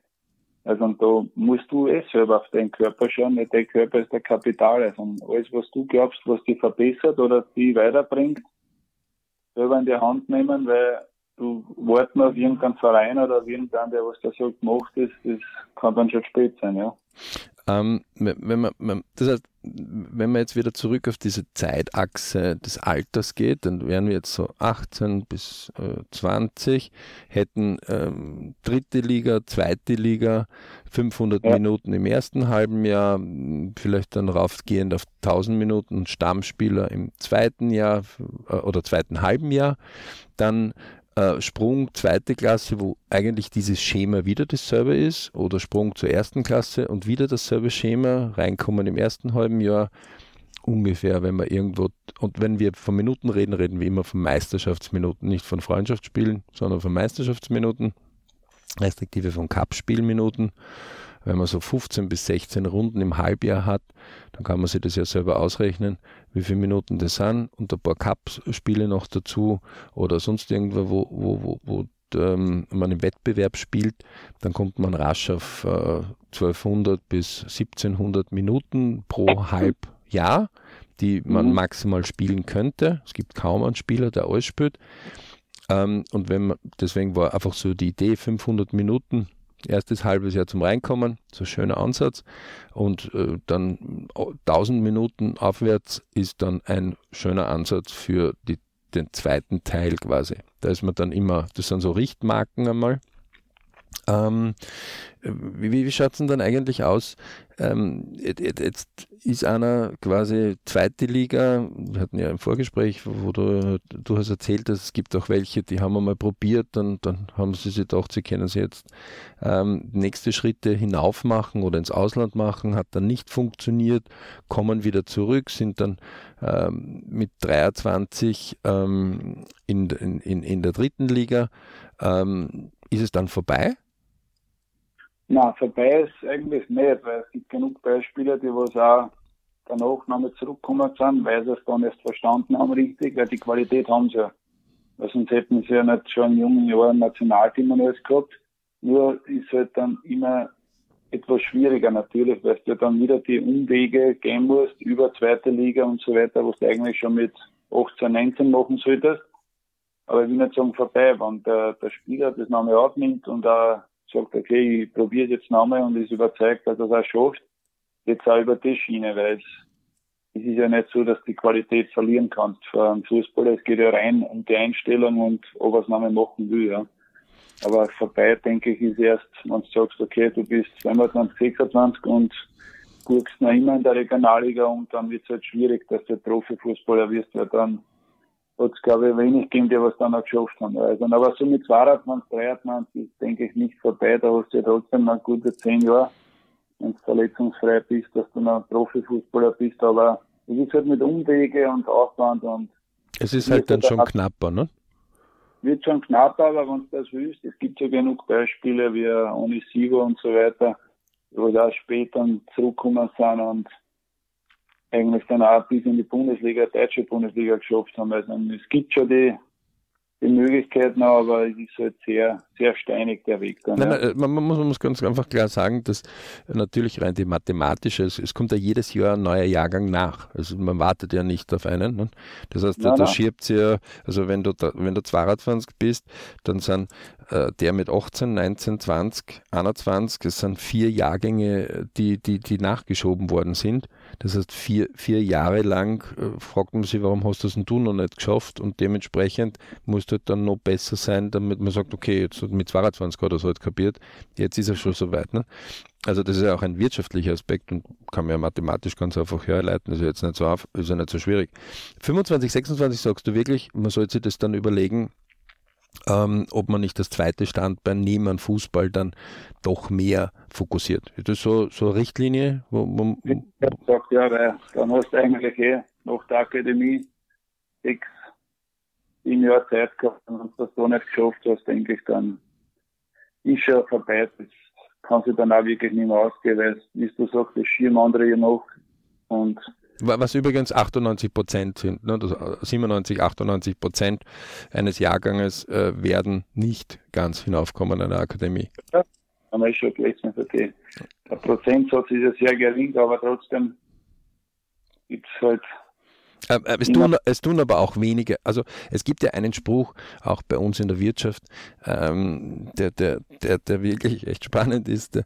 also und da musst du eh selber auf deinen Körper schauen, weil dein Körper ist der Kapital. Also alles, was du glaubst, was dich verbessert oder dich weiterbringt, selber in die Hand nehmen, weil du warten auf irgendeinen Verein oder auf irgendeinen, der was da so gemacht ist, das kann dann schon spät sein, ja. Ähm, wenn man, das heißt, wenn man jetzt wieder zurück auf diese Zeitachse des Alters geht, dann wären wir jetzt so 18 bis äh, 20, hätten ähm, dritte Liga, zweite Liga, 500 ja. Minuten im ersten halben Jahr, vielleicht dann raufgehend auf 1000 Minuten Stammspieler im zweiten Jahr äh, oder zweiten halben Jahr, dann äh, Sprung zweite Klasse, wo eigentlich dieses Schema wieder dasselbe ist, oder Sprung zur ersten Klasse und wieder dasselbe Schema, reinkommen im ersten halben Jahr, ungefähr, wenn wir irgendwo, und wenn wir von Minuten reden, reden wir immer von Meisterschaftsminuten, nicht von Freundschaftsspielen, sondern von Meisterschaftsminuten, respektive von Cup-Spielminuten wenn man so 15 bis 16 Runden im Halbjahr hat, dann kann man sich das ja selber ausrechnen, wie viele Minuten das sind und ein paar Cup-Spiele noch dazu oder sonst irgendwo, wo, wo, wo, wo ähm, man im Wettbewerb spielt, dann kommt man rasch auf äh, 1200 bis 1700 Minuten pro Halbjahr, die man mhm. maximal spielen könnte. Es gibt kaum einen Spieler, der alles spielt. Ähm, und wenn man, deswegen war einfach so die Idee, 500 Minuten erstes halbes Jahr zum Reinkommen, so schöner Ansatz. Und äh, dann 1000 Minuten aufwärts ist dann ein schöner Ansatz für die, den zweiten Teil quasi. Da ist man dann immer, das sind so Richtmarken einmal. Ähm, wie wie schaut es denn dann eigentlich aus? Ähm, jetzt ist einer quasi zweite Liga, wir hatten ja ein Vorgespräch, wo du, du hast erzählt, dass es gibt auch welche, die haben wir mal probiert, dann, dann haben sie sich gedacht, sie können sie jetzt ähm, nächste Schritte hinauf machen oder ins Ausland machen, hat dann nicht funktioniert, kommen wieder zurück, sind dann ähm, mit 23 ähm, in, in, in der dritten Liga. Ähm, ist es dann vorbei? Na, vorbei ist eigentlich nicht, weil es gibt genug Beispiele, die was auch danach noch nicht zurückgekommen sind, weil sie es dann erst verstanden haben richtig, weil die Qualität haben sie ja. Weil sonst hätten sie ja nicht schon in jungen Jahren Nationalteam und alles gehabt. Nur ist halt dann immer etwas schwieriger natürlich, weil du dann wieder die Umwege gehen musst über zweite Liga und so weiter, was du eigentlich schon mit 18, 19 machen solltest. Aber ich will nicht sagen vorbei, wenn der, der Spieler das nochmal aufnimmt und auch sagt, okay, ich probiere es jetzt nochmal und ist überzeugt, dass er es auch schafft, jetzt auch über die Schiene, weil es, ist ja nicht so, dass die Qualität verlieren kannst für einen Fußballer. Es geht ja rein um die Einstellung und ob er es nochmal machen will, ja. Aber vorbei, denke ich, ist erst, wenn du sagst, okay, du bist 25, 26 und guckst noch immer in der Regionalliga und dann wird es halt schwierig, dass du Profifußballer wirst, weil dann hat es, glaube ich, wenig gegeben, die was dann auch geschafft haben. Also, aber so mit 22, 23 ist, denke ich, nicht vorbei. Da hast du ja trotzdem noch gute zehn Jahre, wenn du verletzungsfrei bist, dass du noch Profifußballer bist. Aber es ist halt mit Umwege und Aufwand und. Es ist halt dann schon knapper, ne? Wird schon knapper, aber wenn du das willst, es gibt ja genug Beispiele wie Onisivo und so weiter, wo da später zurückgekommen sind und eigentlich dann auch bis in die Bundesliga, deutsche Bundesliga geschafft haben. Also es gibt schon die, die Möglichkeiten, aber es ist halt sehr, sehr steinig der Weg dann. Nein, ja. nein, man, muss, man muss ganz einfach klar sagen, dass natürlich rein die mathematische, es, es, kommt ja jedes Jahr ein neuer Jahrgang nach. Also man wartet ja nicht auf einen. Ne? Das heißt, nein, da, da schiebt ja, also wenn du, da, wenn du 22 bist, dann sind äh, der mit 18, 19, 20, 21, es sind vier Jahrgänge, die, die, die nachgeschoben worden sind. Das heißt, vier, vier Jahre lang äh, fragt man sich, warum hast du das denn du noch nicht geschafft? Und dementsprechend musst du halt dann noch besser sein, damit man sagt, okay, jetzt mit 22 hat er es halt kapiert, jetzt ist er schon so weit. Ne? Also das ist ja auch ein wirtschaftlicher Aspekt und kann man ja mathematisch ganz einfach herleiten, das ist jetzt nicht so, auf, ist ja nicht so schwierig. 25, 26 sagst du wirklich, man sollte sich das dann überlegen, ähm, ob man nicht das zweite Standbein neben einem Fußball dann doch mehr fokussiert. Ist das so, so eine Richtlinie? Wo, wo, wo sagt, ja, weil dann hast du eigentlich eh nach der Akademie sechs, sieben Jahre Zeit gehabt und wenn du das so nicht geschafft hast, denke ich, dann ist schon vorbei. Das kann sich dann auch wirklich nicht mehr ausgehen, weil, wie du sagst, das schieben andere ja noch und was übrigens 98 Prozent sind, ne? 97, 98 Prozent eines Jahrganges äh, werden nicht ganz hinaufkommen an der Akademie. Ja, haben wir schon gelesen, okay. Der Prozentsatz ist ja sehr gering, aber trotzdem gibt es halt äh, äh, es tun, es tun, aber auch wenige. Also es gibt ja einen Spruch, auch bei uns in der Wirtschaft, ähm, der, der, der, der wirklich echt spannend ist. Der,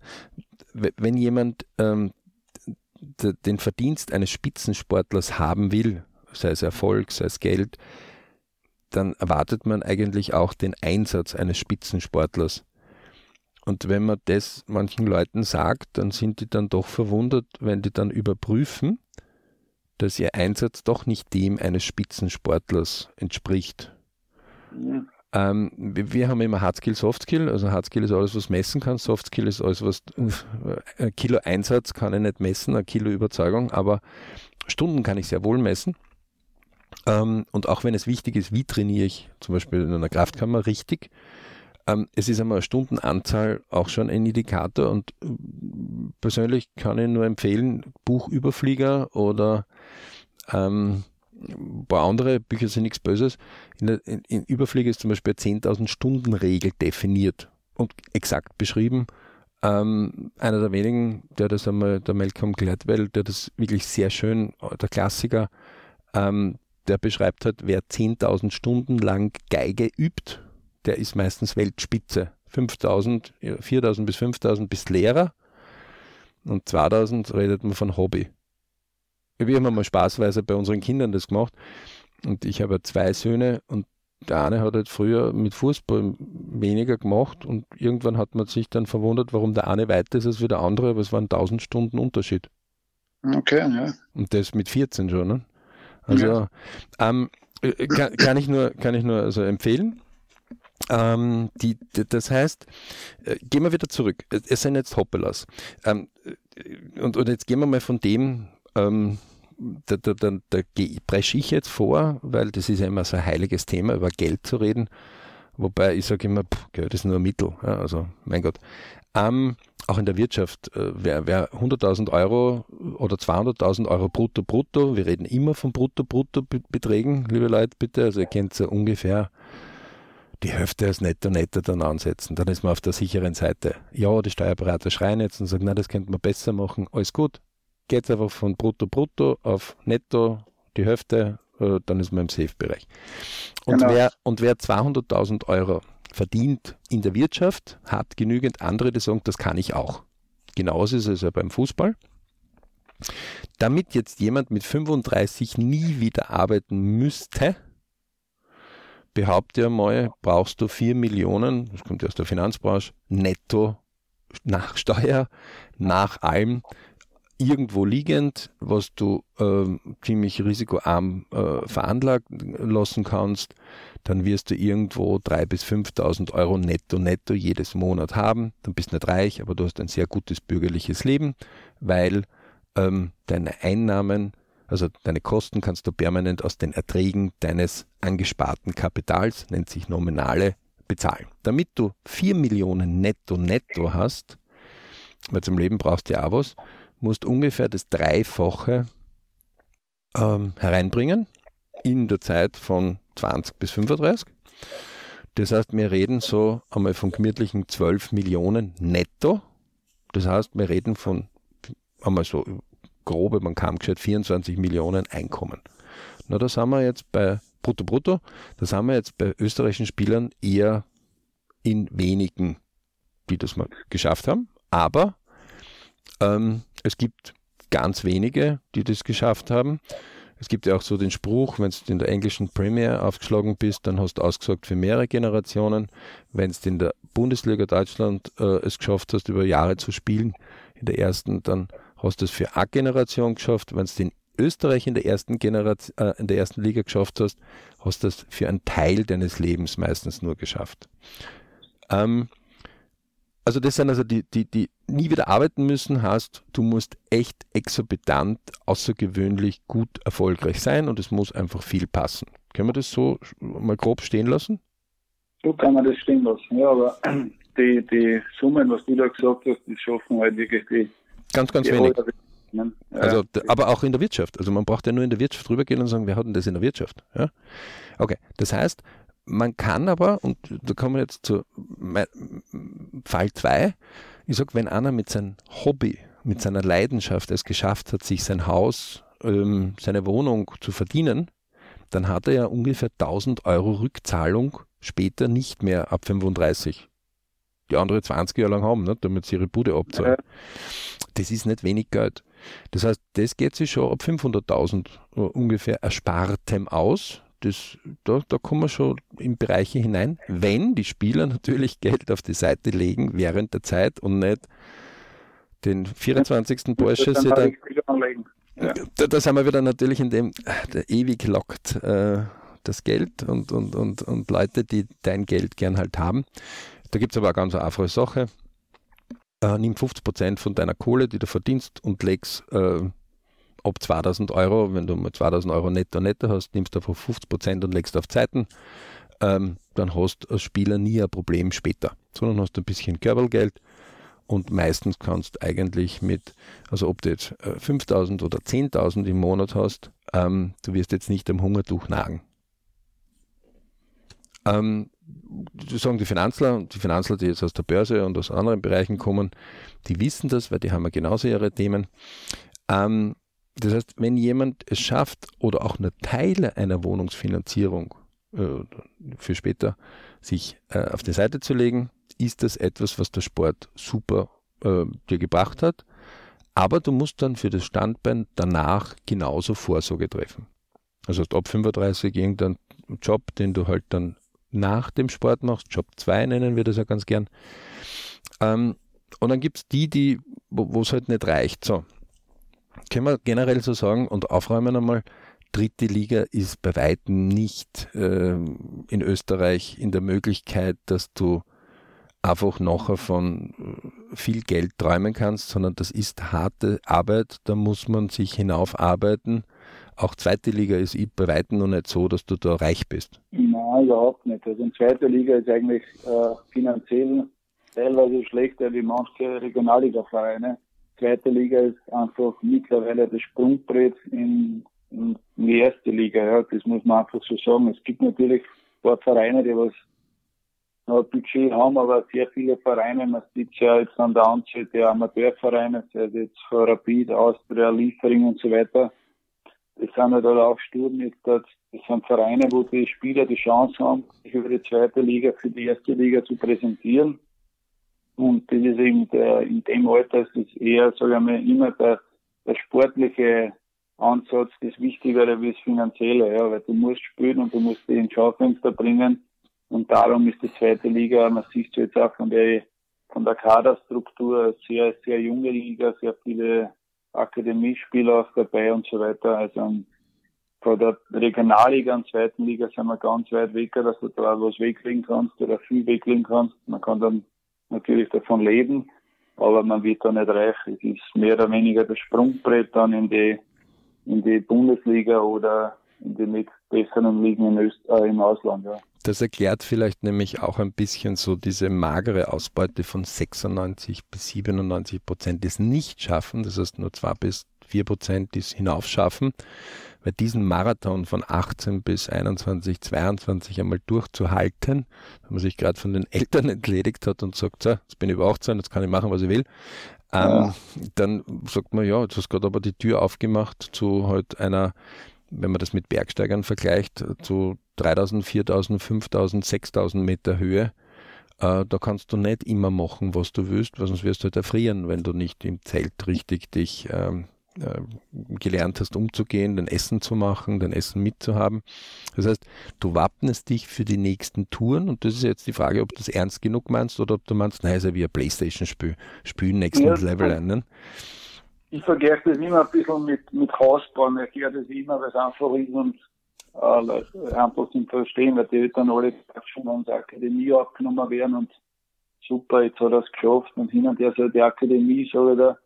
wenn jemand ähm, den Verdienst eines Spitzensportlers haben will, sei es Erfolg, sei es Geld, dann erwartet man eigentlich auch den Einsatz eines Spitzensportlers. Und wenn man das manchen Leuten sagt, dann sind die dann doch verwundert, wenn die dann überprüfen, dass ihr Einsatz doch nicht dem eines Spitzensportlers entspricht. Ja. Ähm, wir haben immer Hardskill, Softskill. Also Hardskill ist alles, was messen kann. Softskill ist alles, was ein Kilo Einsatz kann ich nicht messen, ein Kilo Überzeugung, aber Stunden kann ich sehr wohl messen. Ähm, und auch wenn es wichtig ist, wie trainiere ich zum Beispiel in einer Kraftkammer richtig, ähm, es ist einmal eine Stundenanzahl auch schon ein Indikator und äh, persönlich kann ich nur empfehlen, Buch Überflieger oder ähm, ein paar andere Bücher sind nichts Böses. In, der, in, in Überflieger ist zum Beispiel eine 10.000 Stunden Regel definiert und exakt beschrieben. Ähm, einer der wenigen, der das einmal, der Malcolm Gladwell, der das wirklich sehr schön, der Klassiker, ähm, der beschreibt hat, wer 10.000 Stunden lang Geige übt, der ist meistens Weltspitze. 5000, 4000 bis 5000 bis Lehrer und 2000 redet man von Hobby wir haben mal spaßweise bei unseren Kindern das gemacht. Und ich habe zwei Söhne und der eine hat halt früher mit Fußball weniger gemacht und irgendwann hat man sich dann verwundert, warum der eine weiter ist als wie der andere, aber es waren 1000 Stunden Unterschied. Okay, ja. Und das mit 14 schon, ne? Also ja. ähm, äh, kann, kann, ich nur, kann ich nur also empfehlen. Ähm, die, das heißt, äh, gehen wir wieder zurück. Es sind jetzt Hoppelas. Ähm, äh, und, und jetzt gehen wir mal von dem ähm, da, da, da, da presche ich jetzt vor, weil das ist ja immer so ein heiliges Thema, über Geld zu reden. Wobei ich sage immer, pff, Geld ist nur ein Mittel. Ja, also, mein Gott. Ähm, auch in der Wirtschaft, äh, wer, wer 100.000 Euro oder 200.000 Euro brutto, brutto, wir reden immer von brutto, brutto Beträgen, liebe Leute, bitte, also ihr kennt ja ungefähr die Hälfte als netto, netto dann ansetzen, dann ist man auf der sicheren Seite. Ja, die Steuerberater schreien jetzt und sagen, na, das könnte man besser machen, alles gut, geht es einfach von brutto brutto auf netto die Hälfte, äh, dann ist man im Safe-Bereich. Und, genau. wer, und wer 200.000 Euro verdient in der Wirtschaft, hat genügend andere, die sagen, das kann ich auch. Genauso ist es ja beim Fußball. Damit jetzt jemand mit 35 nie wieder arbeiten müsste, behaupte ja mal, brauchst du 4 Millionen, das kommt ja aus der Finanzbranche, netto nach Steuer, nach allem, irgendwo liegend, was du äh, ziemlich risikoarm äh, veranlagen lassen kannst, dann wirst du irgendwo 3.000 bis 5.000 Euro netto netto jedes Monat haben. Dann bist du nicht reich, aber du hast ein sehr gutes bürgerliches Leben, weil ähm, deine Einnahmen, also deine Kosten kannst du permanent aus den Erträgen deines angesparten Kapitals, nennt sich Nominale, bezahlen. Damit du 4 Millionen netto netto hast, weil zum Leben brauchst du ja auch was, musst ungefähr das Dreifache ähm, hereinbringen in der Zeit von 20 bis 35. Das heißt, wir reden so einmal von gemütlichen 12 Millionen netto. Das heißt, wir reden von einmal so grobe, man kam gescheit 24 Millionen Einkommen. Na, da sind wir jetzt bei Brutto Brutto, da sind wir jetzt bei österreichischen Spielern eher in wenigen, die das mal geschafft haben. Aber ähm, es gibt ganz wenige, die das geschafft haben. Es gibt ja auch so den Spruch, wenn du in der englischen Premier aufgeschlagen bist, dann hast du ausgesagt für mehrere Generationen. Wenn du in der Bundesliga Deutschland äh, es geschafft hast, über Jahre zu spielen, in der ersten, dann hast du es für eine Generation geschafft. Wenn du in Österreich in der ersten Generation, äh, in der ersten Liga geschafft hast, hast du es für einen Teil deines Lebens meistens nur geschafft. Ähm, also das sind also die, die, die nie wieder arbeiten müssen, heißt, du musst echt exorbitant, außergewöhnlich gut erfolgreich sein und es muss einfach viel passen. Können wir das so mal grob stehen lassen? So kann man das stehen lassen, ja, aber die, die Summen, was du da gesagt hast, die schaffen halt wirklich die. Ganz, ganz die wenig. Ja. Also, aber auch in der Wirtschaft. Also man braucht ja nur in der Wirtschaft rübergehen und sagen, wir hatten das in der Wirtschaft. Ja? Okay, das heißt, man kann aber, und da kommen wir jetzt zu Fall 2, ich sage, wenn einer mit seinem Hobby, mit seiner Leidenschaft es geschafft hat, sich sein Haus, ähm, seine Wohnung zu verdienen, dann hat er ja ungefähr 1000 Euro Rückzahlung später nicht mehr ab 35. Die andere 20 Jahre lang haben, ne, damit sie ihre Bude abzahlen. Das ist nicht wenig Geld. Das heißt, das geht sich schon ab 500.000 äh, ungefähr erspartem aus das, da, da kommen wir schon in Bereiche hinein, wenn die Spieler natürlich Geld auf die Seite legen während der Zeit und nicht den 24. Porsche sie dann, ja. da, da sind wir wieder natürlich in dem, der ewig lockt äh, das Geld und, und, und, und Leute, die dein Geld gern halt haben. Da gibt es aber eine ganz einfache Sache. Äh, nimm 50% von deiner Kohle, die du verdienst und legst äh, ab 2000 Euro, wenn du mal 2000 Euro netto netto hast, nimmst du einfach 50 Prozent und legst auf Zeiten, ähm, dann hast du als Spieler nie ein Problem später, sondern hast ein bisschen Körpergeld und meistens kannst du eigentlich mit, also ob du jetzt 5000 äh, oder 10.000 im Monat hast, ähm, du wirst jetzt nicht am Hungertuch nagen. Ähm, sagen die Finanzler, die Finanzler, die jetzt aus der Börse und aus anderen Bereichen kommen, die wissen das, weil die haben ja genauso ihre Themen. Ähm, das heißt, wenn jemand es schafft oder auch nur Teile einer Wohnungsfinanzierung äh, für später sich äh, auf die Seite zu legen, ist das etwas, was der Sport super äh, dir gebracht hat. Aber du musst dann für das Standbein danach genauso Vorsorge treffen. Also ab 35 irgendein Job, den du halt dann nach dem Sport machst, Job 2 nennen wir das ja ganz gern. Ähm, und dann gibt es die, die, wo es halt nicht reicht. So, können wir generell so sagen und aufräumen einmal, dritte Liga ist bei weitem nicht äh, in Österreich in der Möglichkeit, dass du einfach nachher von äh, viel Geld träumen kannst, sondern das ist harte Arbeit, da muss man sich hinaufarbeiten. Auch zweite Liga ist bei weitem noch nicht so, dass du da reich bist. Nein, überhaupt nicht. Also in zweiter Liga ist eigentlich äh, finanziell teilweise schlechter wie manche Regionalliga-Vereine zweite Liga ist einfach mittlerweile das Sprungbrett in, in die erste Liga. Ja, das muss man einfach so sagen. Es gibt natürlich ein paar Vereine, die was ein Budget haben, aber sehr viele Vereine, man sieht ja jetzt an der Anzahl der Amateurvereine, sei es jetzt Rapid, Austria, Liefering und so weiter, das sind halt auch Sturm jetzt, das sind Vereine, wo die Spieler die Chance haben, sich über die zweite Liga für die erste Liga zu präsentieren. Und das ist eben der, in dem Alter ist es eher, sage ich mal, immer der, der sportliche Ansatz das Wichtigere wie das Finanzielle, ja, weil du musst spielen und du musst die ins Schaufenster bringen. Und darum ist die zweite Liga, man sieht es jetzt auch von der, von der Kaderstruktur, sehr, sehr junge Liga, sehr viele Akademiespieler auch dabei und so weiter. Also von der Regionalliga und zweiten Liga sind wir ganz weit weg, dass du da was weglegen kannst oder viel weglegen kannst. Man kann dann natürlich davon leben, aber man wird da nicht reich. Es ist mehr oder weniger das Sprungbrett dann in die, in die Bundesliga oder in die nicht besseren Ligen in Öst äh, im Ausland. Ja. Das erklärt vielleicht nämlich auch ein bisschen so diese magere Ausbeute von 96 bis 97 Prozent, es nicht schaffen, das heißt nur 2 bis 4 Prozent, die es hinaufschaffen weil diesen Marathon von 18 bis 21, 22 einmal durchzuhalten, wenn man sich gerade von den Eltern entledigt hat und sagt, so, jetzt bin ich über 18, jetzt kann ich machen, was ich will, ähm, ja. dann sagt man, ja, jetzt hast du gerade aber die Tür aufgemacht zu halt einer, wenn man das mit Bergsteigern vergleicht, zu 3000, 4000, 5000, 6000 Meter Höhe. Äh, da kannst du nicht immer machen, was du willst, weil sonst wirst du halt erfrieren, wenn du nicht im Zelt richtig dich ähm, äh, gelernt hast, umzugehen, dein Essen zu machen, dein Essen mitzuhaben. Das heißt, du wappnest dich für die nächsten Touren und das ist jetzt die Frage, ob du das ernst genug meinst oder ob du meinst, nein, ist ja wie ein Playstation-Spiel, spielen nächsten ja, Level ein. Ne? Ich vergesse das immer ein bisschen mit, mit Hausbauen, ich erkläre das immer, weil es einfach ist und äh, einfach zum Verstehen, weil die dann alle schon an der Akademie abgenommen werden und super, jetzt hat er es geschafft und hin und her so die Akademie, so wieder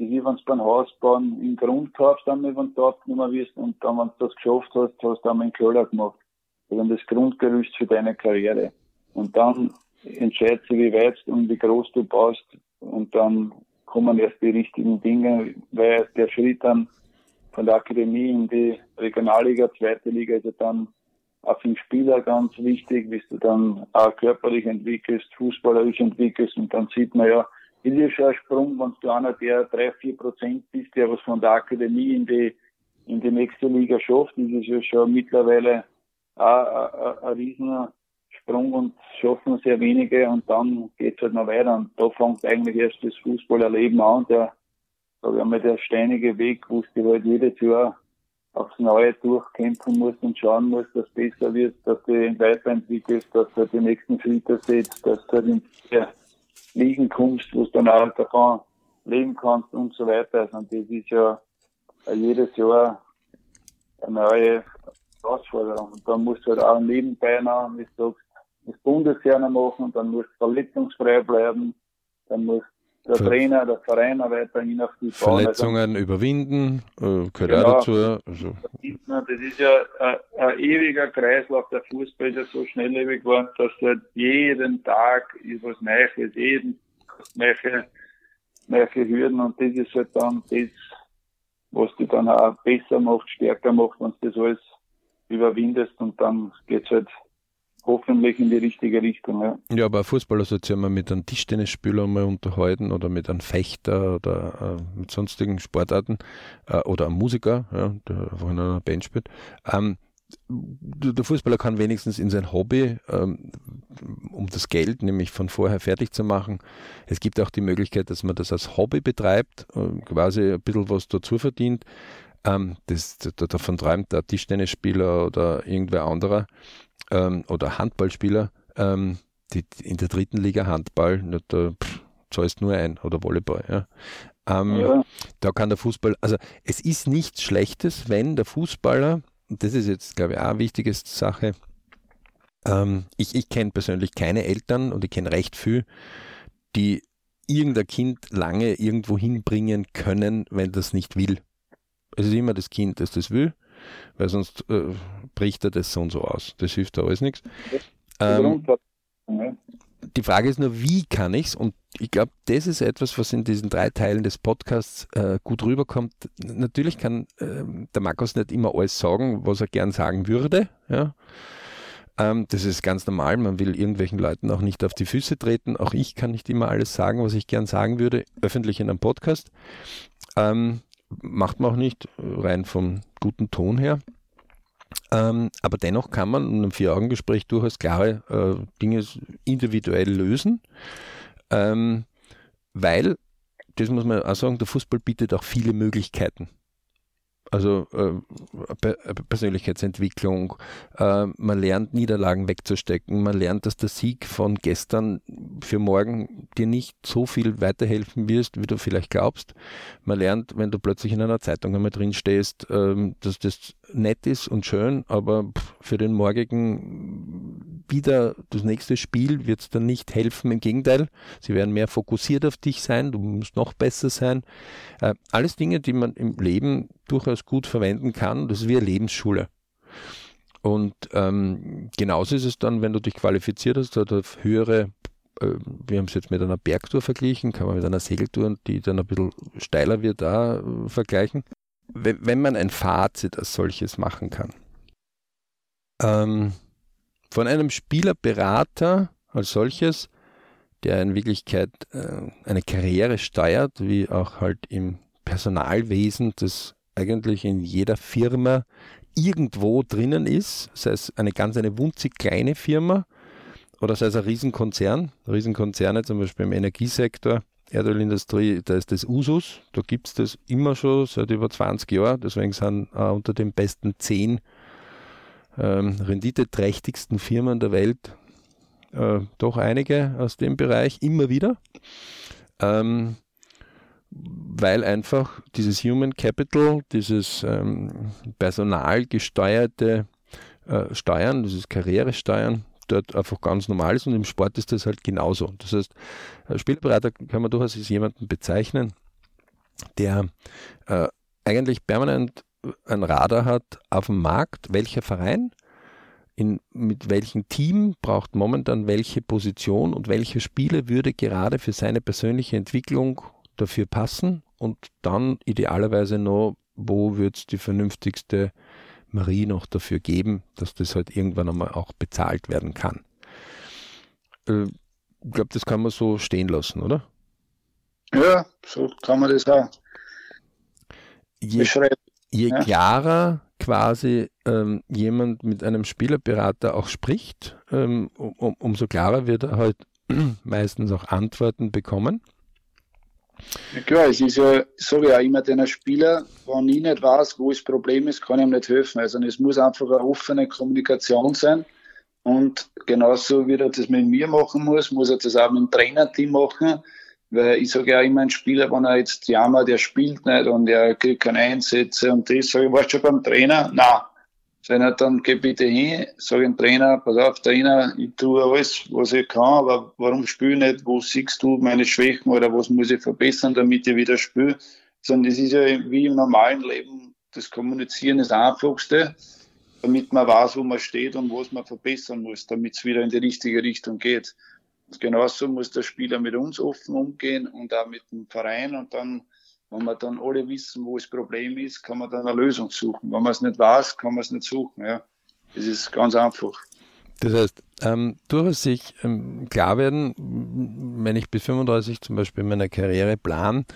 das ist, wenn du beim Hausbauen im Grund kaufst, dann, wenn du abgenommen wirst und dann, wenn du das geschafft hast, hast du einmal einen Keller gemacht. Also das Grundgerüst für deine Karriere. Und dann entscheidest du, wie weit und wie groß du baust und dann kommen erst die richtigen Dinge, weil der Schritt dann von der Akademie in die Regionalliga, zweite Liga ist ja dann auch für den Spieler ganz wichtig, bis du dann auch körperlich entwickelst, fußballerisch entwickelst und dann sieht man ja, ist ja schon ein Sprung, wenn du einer der drei, vier Prozent bist, der was von der Akademie in die, in die nächste Liga schafft, ist es ja schon mittlerweile ein Riesensprung und schaffen sehr wenige und dann geht's halt noch weiter und da fängt eigentlich erst das Fußballerleben an, der, sag ich einmal, der steinige Weg, wo du halt jedes Jahr aufs Neue durchkämpfen musst und schauen musst, dass es besser wird, dass du weiterentwickelst, dass du halt die nächsten Schritte setzt, dass du halt in der liegen kommst, wo du dann auch davon leben kannst und so weiter. Also das ist ja jedes Jahr eine neue Herausforderung. Und dann musst du halt auch nebenbei noch, wie du sagst, das Bundesjahr machen dann musst du verletzungsfrei bleiben, dann musst der Ver Trainer, der Verein auch weiterhin auf die. Verletzungen also, überwinden, äh, gehört genau, auch dazu. Also. Das ist ja ein, ein, ewiger Kreislauf. Der Fußball ist ja so schnelllebig geworden, dass du halt jeden Tag ist was Neues, jeden neue, neue Hürden und das ist halt dann das, was dich dann auch besser macht, stärker macht, wenn du das alles überwindest und dann geht's halt hoffentlich in die richtige Richtung. Ja, ja aber Fußballer sollte sich mal mit einem Tischtennisspieler mal unterhalten oder mit einem Fechter oder äh, mit sonstigen Sportarten äh, oder einem Musiker, ja, der einfach in einer Band spielt. Ähm, der Fußballer kann wenigstens in sein Hobby, ähm, um das Geld nämlich von vorher fertig zu machen, es gibt auch die Möglichkeit, dass man das als Hobby betreibt, äh, quasi ein bisschen was dazu verdient. Ähm, das, davon träumt der Tischtennisspieler oder irgendwer anderer ähm, oder Handballspieler, ähm, die in der dritten Liga Handball, da pff, zahlst nur ein oder Volleyball. Ja. Ähm, ja. Da kann der Fußball, also es ist nichts Schlechtes, wenn der Fußballer, das ist jetzt, glaube ich, auch eine wichtige Sache, ähm, ich, ich kenne persönlich keine Eltern und ich kenne recht viel, die irgendein Kind lange irgendwo hinbringen können, wenn das nicht will. Es ist immer das Kind, das das will weil sonst äh, bricht er das so und so aus. Das hilft da alles nichts. Ähm, die Frage ist nur, wie kann ich es? Und ich glaube, das ist etwas, was in diesen drei Teilen des Podcasts äh, gut rüberkommt. Natürlich kann äh, der Markus nicht immer alles sagen, was er gern sagen würde. Ja? Ähm, das ist ganz normal. Man will irgendwelchen Leuten auch nicht auf die Füße treten. Auch ich kann nicht immer alles sagen, was ich gern sagen würde, öffentlich in einem Podcast. Ähm, macht man auch nicht, rein vom guten Ton her. Ähm, aber dennoch kann man in einem Vier-Augen-Gespräch durchaus klare äh, Dinge individuell lösen, ähm, weil, das muss man auch sagen, der Fußball bietet auch viele Möglichkeiten. Also äh, Persönlichkeitsentwicklung, äh, man lernt Niederlagen wegzustecken, man lernt, dass der Sieg von gestern für morgen dir nicht so viel weiterhelfen wirst, wie du vielleicht glaubst. Man lernt, wenn du plötzlich in einer Zeitung einmal drin stehst, äh, dass das nett ist und schön, aber für den morgigen wieder das nächste Spiel wird es dann nicht helfen. Im Gegenteil, sie werden mehr fokussiert auf dich sein, du musst noch besser sein. Äh, alles Dinge, die man im Leben durchaus gut verwenden kann. Das ist wie eine Lebensschule. Und ähm, genauso ist es dann, wenn du dich qualifiziert hast oder höhere, äh, wir haben es jetzt mit einer Bergtour verglichen, kann man mit einer Segeltour, die dann ein bisschen steiler wird, da äh, vergleichen wenn man ein Fazit als solches machen kann. Ähm, von einem Spielerberater als solches, der in Wirklichkeit äh, eine Karriere steuert, wie auch halt im Personalwesen, das eigentlich in jeder Firma irgendwo drinnen ist, sei es eine ganz eine wunzig kleine Firma oder sei es ein Riesenkonzern, Riesenkonzerne zum Beispiel im Energiesektor, Erdölindustrie, da ist das Usus, da gibt es das immer schon seit über 20 Jahren, deswegen sind äh, unter den besten 10 ähm, renditeträchtigsten Firmen der Welt äh, doch einige aus dem Bereich. Immer wieder, ähm, weil einfach dieses Human Capital, dieses ähm, personalgesteuerte äh, Steuern, dieses Karrieresteuern, dort einfach ganz normal ist und im Sport ist das halt genauso. Das heißt, Spielberater kann man durchaus als jemanden bezeichnen, der äh, eigentlich permanent ein Radar hat auf dem Markt, welcher Verein in, mit welchem Team braucht momentan welche Position und welche Spiele würde gerade für seine persönliche Entwicklung dafür passen und dann idealerweise noch, wo wird es die vernünftigste Marie noch dafür geben, dass das halt irgendwann einmal auch bezahlt werden kann. Äh, ich glaube, das kann man so stehen lassen, oder? Ja, so kann man das auch je, Je ja. klarer quasi ähm, jemand mit einem Spielerberater auch spricht, ähm, um, umso klarer wird er halt meistens auch Antworten bekommen. Ja klar, es ist ja, ich sage ja immer den Spieler, wenn ich nicht weiß, wo das Problem ist, kann ich ihm nicht helfen. Also es muss einfach eine offene Kommunikation sein. Und genauso wie er das mit mir machen muss, muss er das auch mit dem Trainerteam machen. Weil ich sage ja immer ein Spieler, wenn er jetzt jammert, der spielt nicht und er kriegt keine Einsätze und das, sage ich, warst du schon beim Trainer? Nein. Wenn dann geh bitte hin, sage dem Trainer, pass auf, Trainer, ich tue alles, was ich kann, aber warum spiele ich nicht? Wo siehst du meine Schwächen oder was muss ich verbessern, damit ich wieder spiele? Sondern das ist ja wie im normalen Leben, das Kommunizieren ist das Einfachste, damit man weiß, wo man steht und was man verbessern muss, damit es wieder in die richtige Richtung geht. Und genauso muss der Spieler mit uns offen umgehen und auch mit dem Verein und dann wenn wir dann alle wissen, wo das Problem ist, kann man dann eine Lösung suchen. Wenn man es nicht weiß, kann man es nicht suchen. Ja. Das ist ganz einfach. Das heißt, ähm, durchaus sich ähm, klar werden, wenn ich bis 35 zum Beispiel meine Karriere plan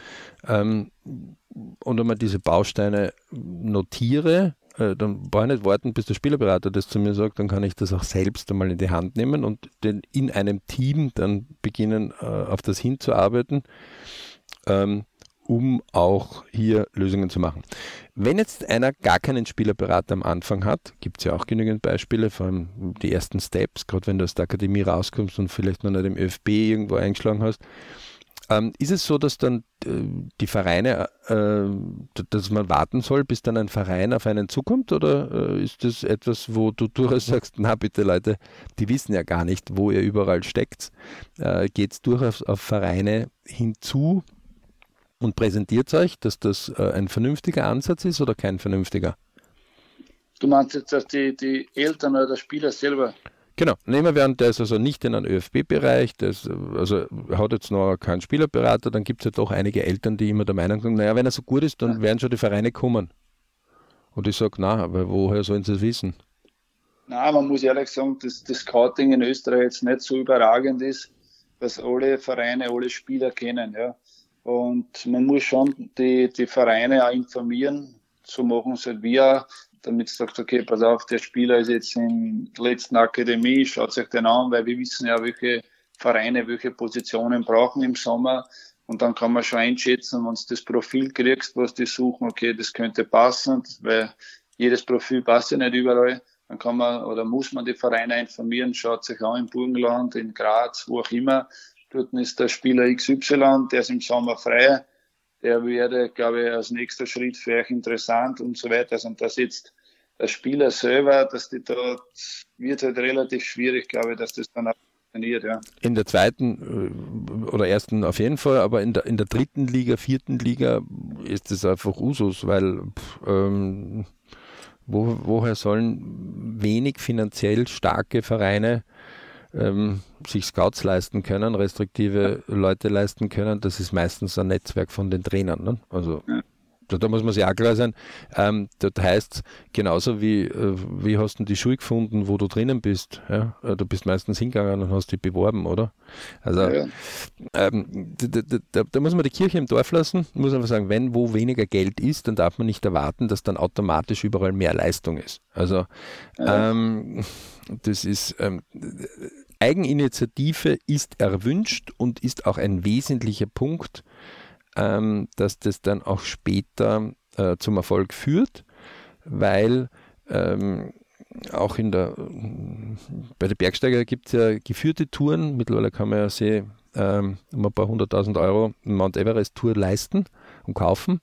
ähm, und einmal diese Bausteine notiere, äh, dann brauche ich nicht warten, bis der Spielerberater das zu mir sagt, dann kann ich das auch selbst einmal in die Hand nehmen und den, in einem Team dann beginnen, äh, auf das hinzuarbeiten. Ähm, um auch hier Lösungen zu machen. Wenn jetzt einer gar keinen Spielerberater am Anfang hat, gibt es ja auch genügend Beispiele, vor allem die ersten Steps, gerade wenn du aus der Akademie rauskommst und vielleicht noch nicht im ÖFB irgendwo eingeschlagen hast, ähm, ist es so, dass dann äh, die Vereine, äh, dass man warten soll, bis dann ein Verein auf einen zukommt? Oder äh, ist das etwas, wo du durchaus sagst, na bitte Leute, die wissen ja gar nicht, wo ihr überall steckt? Äh, Geht es durchaus auf Vereine hinzu, und präsentiert euch, dass das äh, ein vernünftiger Ansatz ist oder kein vernünftiger? Du meinst jetzt, dass die, die Eltern oder der Spieler selber Genau, nehmen wir an, der ist also nicht in einem ÖFB-Bereich, also hat jetzt noch keinen Spielerberater, dann gibt es ja doch einige Eltern, die immer der Meinung sind, naja, wenn er so gut ist, dann ja. werden schon die Vereine kommen. Und ich sage, na, aber woher sollen sie es wissen? Na, man muss ehrlich sagen, dass das Scouting in Österreich jetzt nicht so überragend ist, dass alle Vereine, alle Spieler kennen. Ja. Und man muss schon die, die Vereine auch informieren, so machen soll wie er, damit du sagst, okay, pass auf, der Spieler ist jetzt in der letzten Akademie, schaut sich den an, weil wir wissen ja, welche Vereine welche Positionen brauchen im Sommer. Und dann kann man schon einschätzen, wenn du das Profil kriegst, was die suchen, okay, das könnte passen, weil jedes Profil passt ja nicht überall. Dann kann man oder muss man die Vereine informieren, schaut sich an im Burgenland, in Graz, wo auch immer. Dort ist der Spieler XY, der ist im Sommer frei. Der wäre, glaube ich, als nächster Schritt für euch interessant und so weiter. Also, und das jetzt der Spieler selber, dass die dort wird halt relativ schwierig, glaube ich, dass das dann auch funktioniert, ja. In der zweiten äh, oder ersten auf jeden Fall, aber in der, in der dritten Liga, vierten Liga ist es einfach Usus, weil ähm, wo, woher sollen wenig finanziell starke Vereine ähm, sich Scouts leisten können, restriktive Leute leisten können? Das ist meistens ein Netzwerk von den Trainern. Ne? Also ja da, da, muss man sich auch klar sein, ähm, das heißt, genauso wie, äh, wie hast du die Schule gefunden, wo du drinnen bist, ja? Äh, du bist meistens hingegangen und hast dich beworben, oder? Also, ja. ähm, da, da, da, muss man die Kirche im Dorf lassen, muss einfach sagen, wenn wo weniger Geld ist, dann darf man nicht erwarten, dass dann automatisch überall mehr Leistung ist. Also, ja. ähm, das ist, ähm, Eigeninitiative ist erwünscht und ist auch ein wesentlicher Punkt, ähm, dass das dann auch später äh, zum Erfolg führt, weil ähm, auch in der, bei der Bergsteiger gibt es ja geführte Touren. Mittlerweile kann man ja sich ähm, um ein paar hunderttausend Euro Mount Everest Tour leisten und kaufen.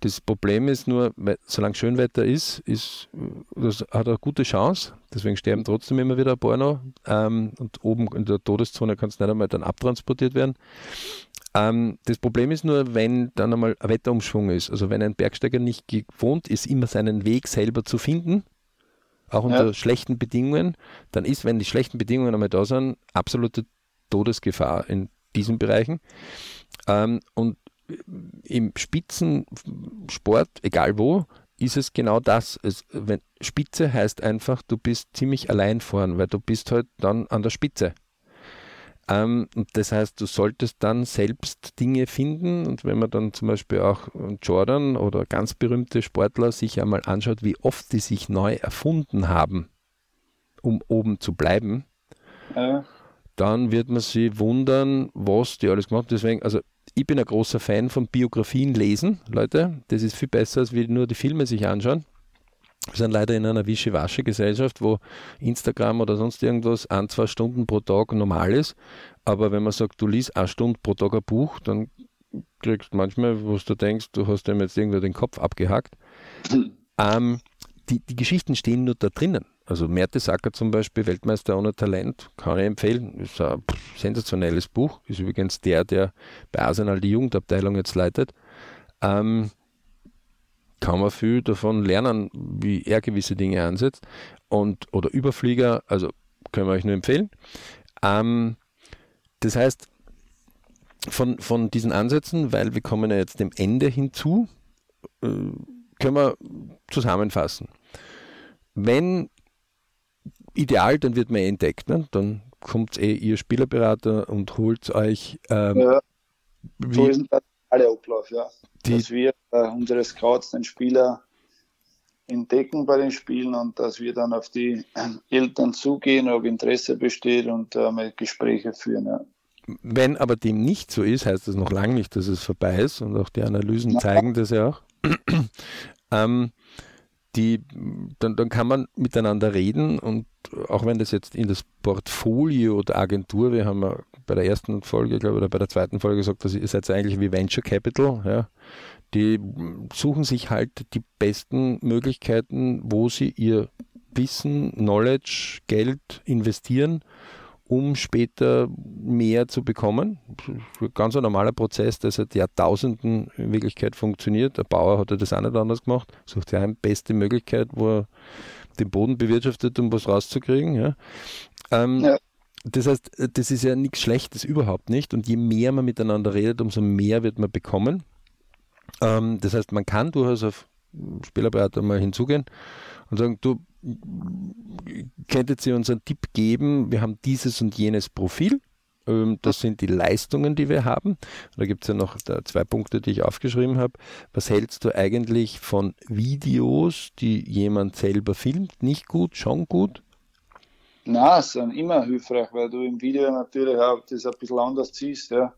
Das Problem ist nur, solange Schönwetter ist, ist das hat eine gute Chance. Deswegen sterben trotzdem immer wieder ein paar noch. Ähm, und oben in der Todeszone kann es nicht einmal dann abtransportiert werden. Ähm, das Problem ist nur, wenn dann einmal ein Wetterumschwung ist, also wenn ein Bergsteiger nicht gewohnt ist, immer seinen Weg selber zu finden, auch unter ja. schlechten Bedingungen, dann ist, wenn die schlechten Bedingungen einmal da sind, absolute Todesgefahr in diesen Bereichen. Ähm, und im Spitzensport, egal wo, ist es genau das. Es, wenn, Spitze heißt einfach, du bist ziemlich allein vorn, weil du bist halt dann an der Spitze. Ähm, und das heißt, du solltest dann selbst Dinge finden und wenn man dann zum Beispiel auch Jordan oder ganz berühmte Sportler sich einmal anschaut, wie oft die sich neu erfunden haben, um oben zu bleiben, ja. dann wird man sich wundern, was die alles gemacht haben. Deswegen, also ich bin ein großer Fan von Biografien lesen, Leute. Das ist viel besser, als wie nur die Filme sich anschauen. Wir sind leider in einer Wischiwaschi-Gesellschaft, wo Instagram oder sonst irgendwas ein, zwei Stunden pro Tag normal ist. Aber wenn man sagt, du liest eine Stunde pro Tag ein Buch, dann kriegst du manchmal, wo du denkst, du hast dem jetzt irgendwie den Kopf abgehackt. Ähm, die, die Geschichten stehen nur da drinnen. Also Mertesacker zum Beispiel, Weltmeister ohne Talent, kann ich empfehlen. Ist ein sensationelles Buch. Ist übrigens der, der bei Arsenal die Jugendabteilung jetzt leitet. Ähm, kann man viel davon lernen, wie er gewisse Dinge ansetzt. Und, oder Überflieger, also können wir euch nur empfehlen. Ähm, das heißt, von, von diesen Ansätzen, weil wir kommen ja jetzt dem Ende hinzu, äh, können wir zusammenfassen. Wenn ideal, dann wird man eh entdeckt. Ne? Dann kommt eh ihr Spielerberater und holt euch. Ähm, ja, so ist der Ablauf, ja die, dass wir äh, unsere Scouts den Spieler entdecken bei den Spielen und dass wir dann auf die Eltern zugehen, ob Interesse besteht und äh, mal Gespräche führen. Ja. Wenn aber dem nicht so ist, heißt das noch lange nicht, dass es vorbei ist und auch die Analysen Na. zeigen das ja auch. ähm, die, dann, dann kann man miteinander reden und auch wenn das jetzt in das Portfolio der Agentur, wir haben ja bei der ersten Folge, glaube ich, oder bei der zweiten Folge gesagt, dass ihr seid eigentlich wie Venture Capital, ja. Die suchen sich halt die besten Möglichkeiten, wo sie ihr Wissen, Knowledge, Geld investieren, um später mehr zu bekommen. Ganz ein normaler Prozess, der seit Jahrtausenden in Wirklichkeit funktioniert. Der Bauer hat ja das auch nicht anders gemacht, sucht ja eine beste Möglichkeit, wo er den Boden bewirtschaftet, um was rauszukriegen. Ja. Ähm, ja. Das heißt, das ist ja nichts Schlechtes überhaupt nicht. Und je mehr man miteinander redet, umso mehr wird man bekommen. Ähm, das heißt, man kann durchaus auf Spielerberater mal hinzugehen und sagen, du könntet ihr uns einen Tipp geben, wir haben dieses und jenes Profil Ähm, das sind die Leistungen, die wir haben. Da gibt es ja noch zwei Punkte, die ich aufgeschrieben habe. Was hältst du eigentlich von Videos, die jemand selber filmt? Nicht gut, schon gut? Na, sind immer hilfreich, weil du im Video natürlich auch das ein bisschen anders siehst. Ja.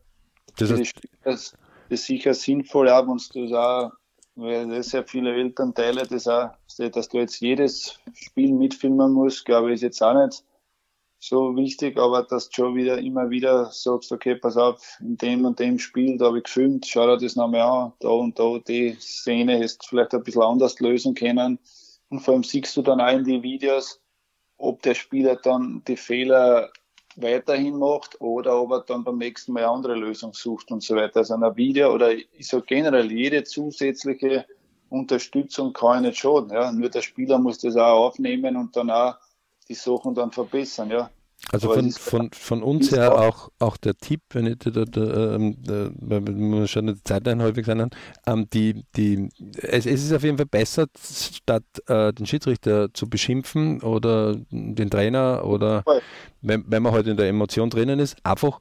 Das, heißt, das, ist sicher sinnvoll, auch wenn du das auch, weil sehr viele Elternteile das auch, dass du jetzt jedes Spiel mitfilmen musst, glaube ich, ist jetzt auch nicht so wichtig, aber dass du schon wieder immer wieder sagst, okay, pass auf, in dem und dem Spiel, da habe ich gefilmt, schau dir das nochmal an, da und da, die Szene ist vielleicht ein bisschen anders lösen können. Und vor allem siehst du dann auch in die Videos, ob der Spieler dann die Fehler weiterhin macht oder ob er dann beim nächsten Mal eine andere Lösung sucht und so weiter. Also ein Video oder ich sage generell, jede zusätzliche Unterstützung kann ja nicht schaden. Ja. Nur der Spieler muss das auch aufnehmen und dann auch die Sachen dann verbessern, ja. Also von, von, von uns her auch, auch der Tipp, wenn ich da, da, da, ähm, schon die Zeit häufig sein ähm, die, die, es, es ist auf jeden Fall besser, statt äh, den Schiedsrichter zu beschimpfen oder den Trainer oder wenn, wenn man halt in der Emotion drinnen ist, einfach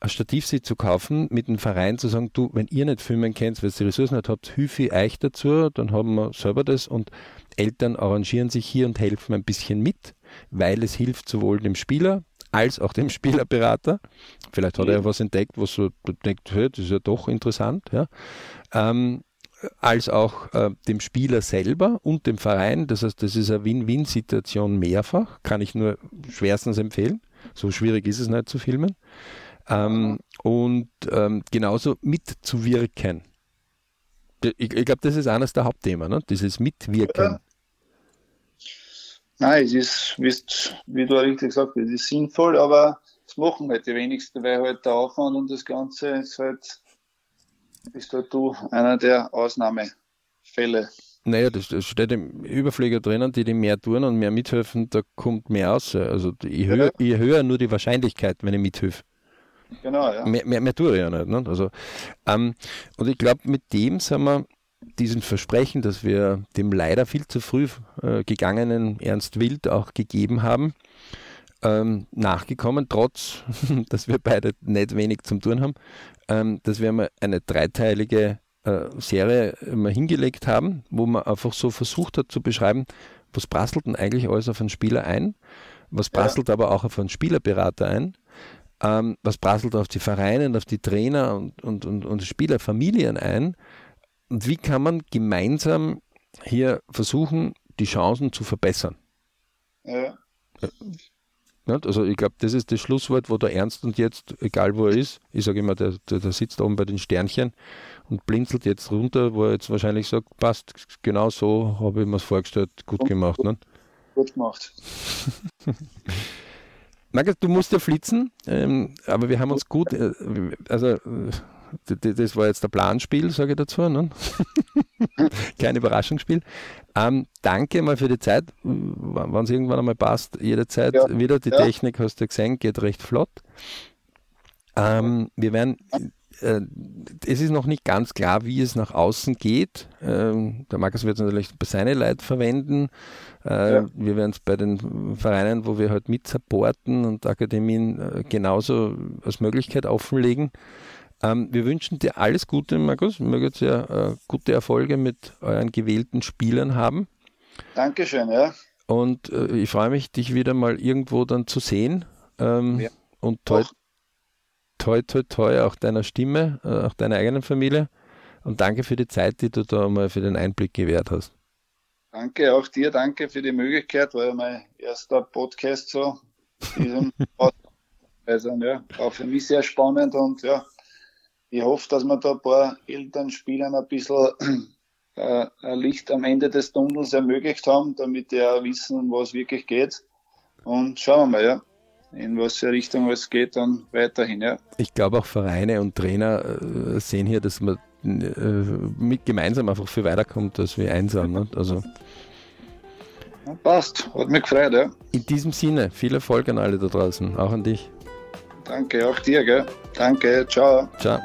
ein Stativ zu kaufen, mit dem Verein zu sagen, du, wenn ihr nicht filmen könnt, weil ihr die Ressourcen nicht habt, hilf ich euch dazu, dann haben wir selber das und Eltern arrangieren sich hier und helfen ein bisschen mit weil es hilft sowohl dem Spieler als auch dem Spielerberater. Vielleicht hat er ja was entdeckt, was so denkt, hey, das ist ja doch interessant, ja. Ähm, als auch äh, dem Spieler selber und dem Verein. Das heißt, das ist eine Win-Win-Situation mehrfach, kann ich nur schwerstens empfehlen. So schwierig ist es nicht zu filmen. Ähm, und ähm, genauso mitzuwirken. Ich, ich glaube, das ist eines der Hauptthemen, ne? dieses Mitwirken. Nein, es ist, wie du richtig gesagt hast, es ist sinnvoll, aber das machen halt die wenigsten, weil halt der Aufwand und das Ganze ist halt, bist halt du einer der Ausnahmefälle. Naja, das, das steht im Überflieger drinnen, die, die mehr tun und mehr mithelfen, da kommt mehr aus. Also ich höre, ich höre nur die Wahrscheinlichkeit, wenn ich mithilfe. Genau, ja. Mehr, mehr, mehr tue ich ja nicht. Ne? Also, ähm, und ich glaube, mit dem sind wir diesen Versprechen, das wir dem leider viel zu früh äh, gegangenen Ernst Wild auch gegeben haben, ähm, nachgekommen, trotz dass wir beide nicht wenig zum tun haben, ähm, dass wir mal eine dreiteilige äh, Serie mal hingelegt haben, wo man einfach so versucht hat zu beschreiben, was prasselt denn eigentlich alles auf einen Spieler ein, was prasselt ja. aber auch auf einen Spielerberater ein, ähm, was prasselt auf die Vereine und auf die Trainer und, und, und, und Spielerfamilien ein und wie kann man gemeinsam hier versuchen, die Chancen zu verbessern? Ja. Also ich glaube, das ist das Schlusswort, wo der Ernst und jetzt, egal wo er ist, ich sage immer, der, der, der, sitzt oben bei den Sternchen und blinzelt jetzt runter, wo er jetzt wahrscheinlich sagt, passt, genau so habe ich mir es vorgestellt, gut und gemacht. Gut, ne? gut gemacht. Markus, du musst ja flitzen, ähm, aber wir haben uns gut, äh, also äh, das war jetzt der Planspiel, sage ich dazu. Ne? Kein Überraschungsspiel. Ähm, danke mal für die Zeit, wann es irgendwann einmal passt. Jederzeit ja. wieder. Die ja. Technik hast du gesehen, geht recht flott. Ähm, wir werden, es ist noch nicht ganz klar, wie es nach außen geht. Ähm, der Markus wird es natürlich bei seine Leute verwenden. Äh, ja. Wir werden es bei den Vereinen, wo wir halt mit supporten und Akademien äh, genauso als Möglichkeit offenlegen. Ähm, wir wünschen dir alles Gute, Markus. Möget ihr äh, gute Erfolge mit euren gewählten Spielern haben. Dankeschön, ja. Und äh, ich freue mich, dich wieder mal irgendwo dann zu sehen. Ähm, ja. Und toi, toi, toi, toi, auch deiner Stimme, äh, auch deiner eigenen Familie. Und danke für die Zeit, die du da mal für den Einblick gewährt hast. Danke auch dir, danke für die Möglichkeit, war ja mein erster Podcast so. also, ja, auch für mich sehr spannend und ja, ich hoffe, dass wir da ein paar Elternspielern ein bisschen äh, ein Licht am Ende des Tunnels ermöglicht haben, damit die auch wissen, um was wirklich geht. Und schauen wir mal, ja, in was für Richtung es geht, dann weiterhin, ja. Ich glaube auch Vereine und Trainer äh, sehen hier, dass man äh, mit gemeinsam einfach viel weiterkommt, als wir einsam. Ne? Also, ja, passt, hat mich gefreut, ja. In diesem Sinne, viel Erfolg an alle da draußen, auch an dich. Danke, auch dir, gell? Danke, ciao. Ciao.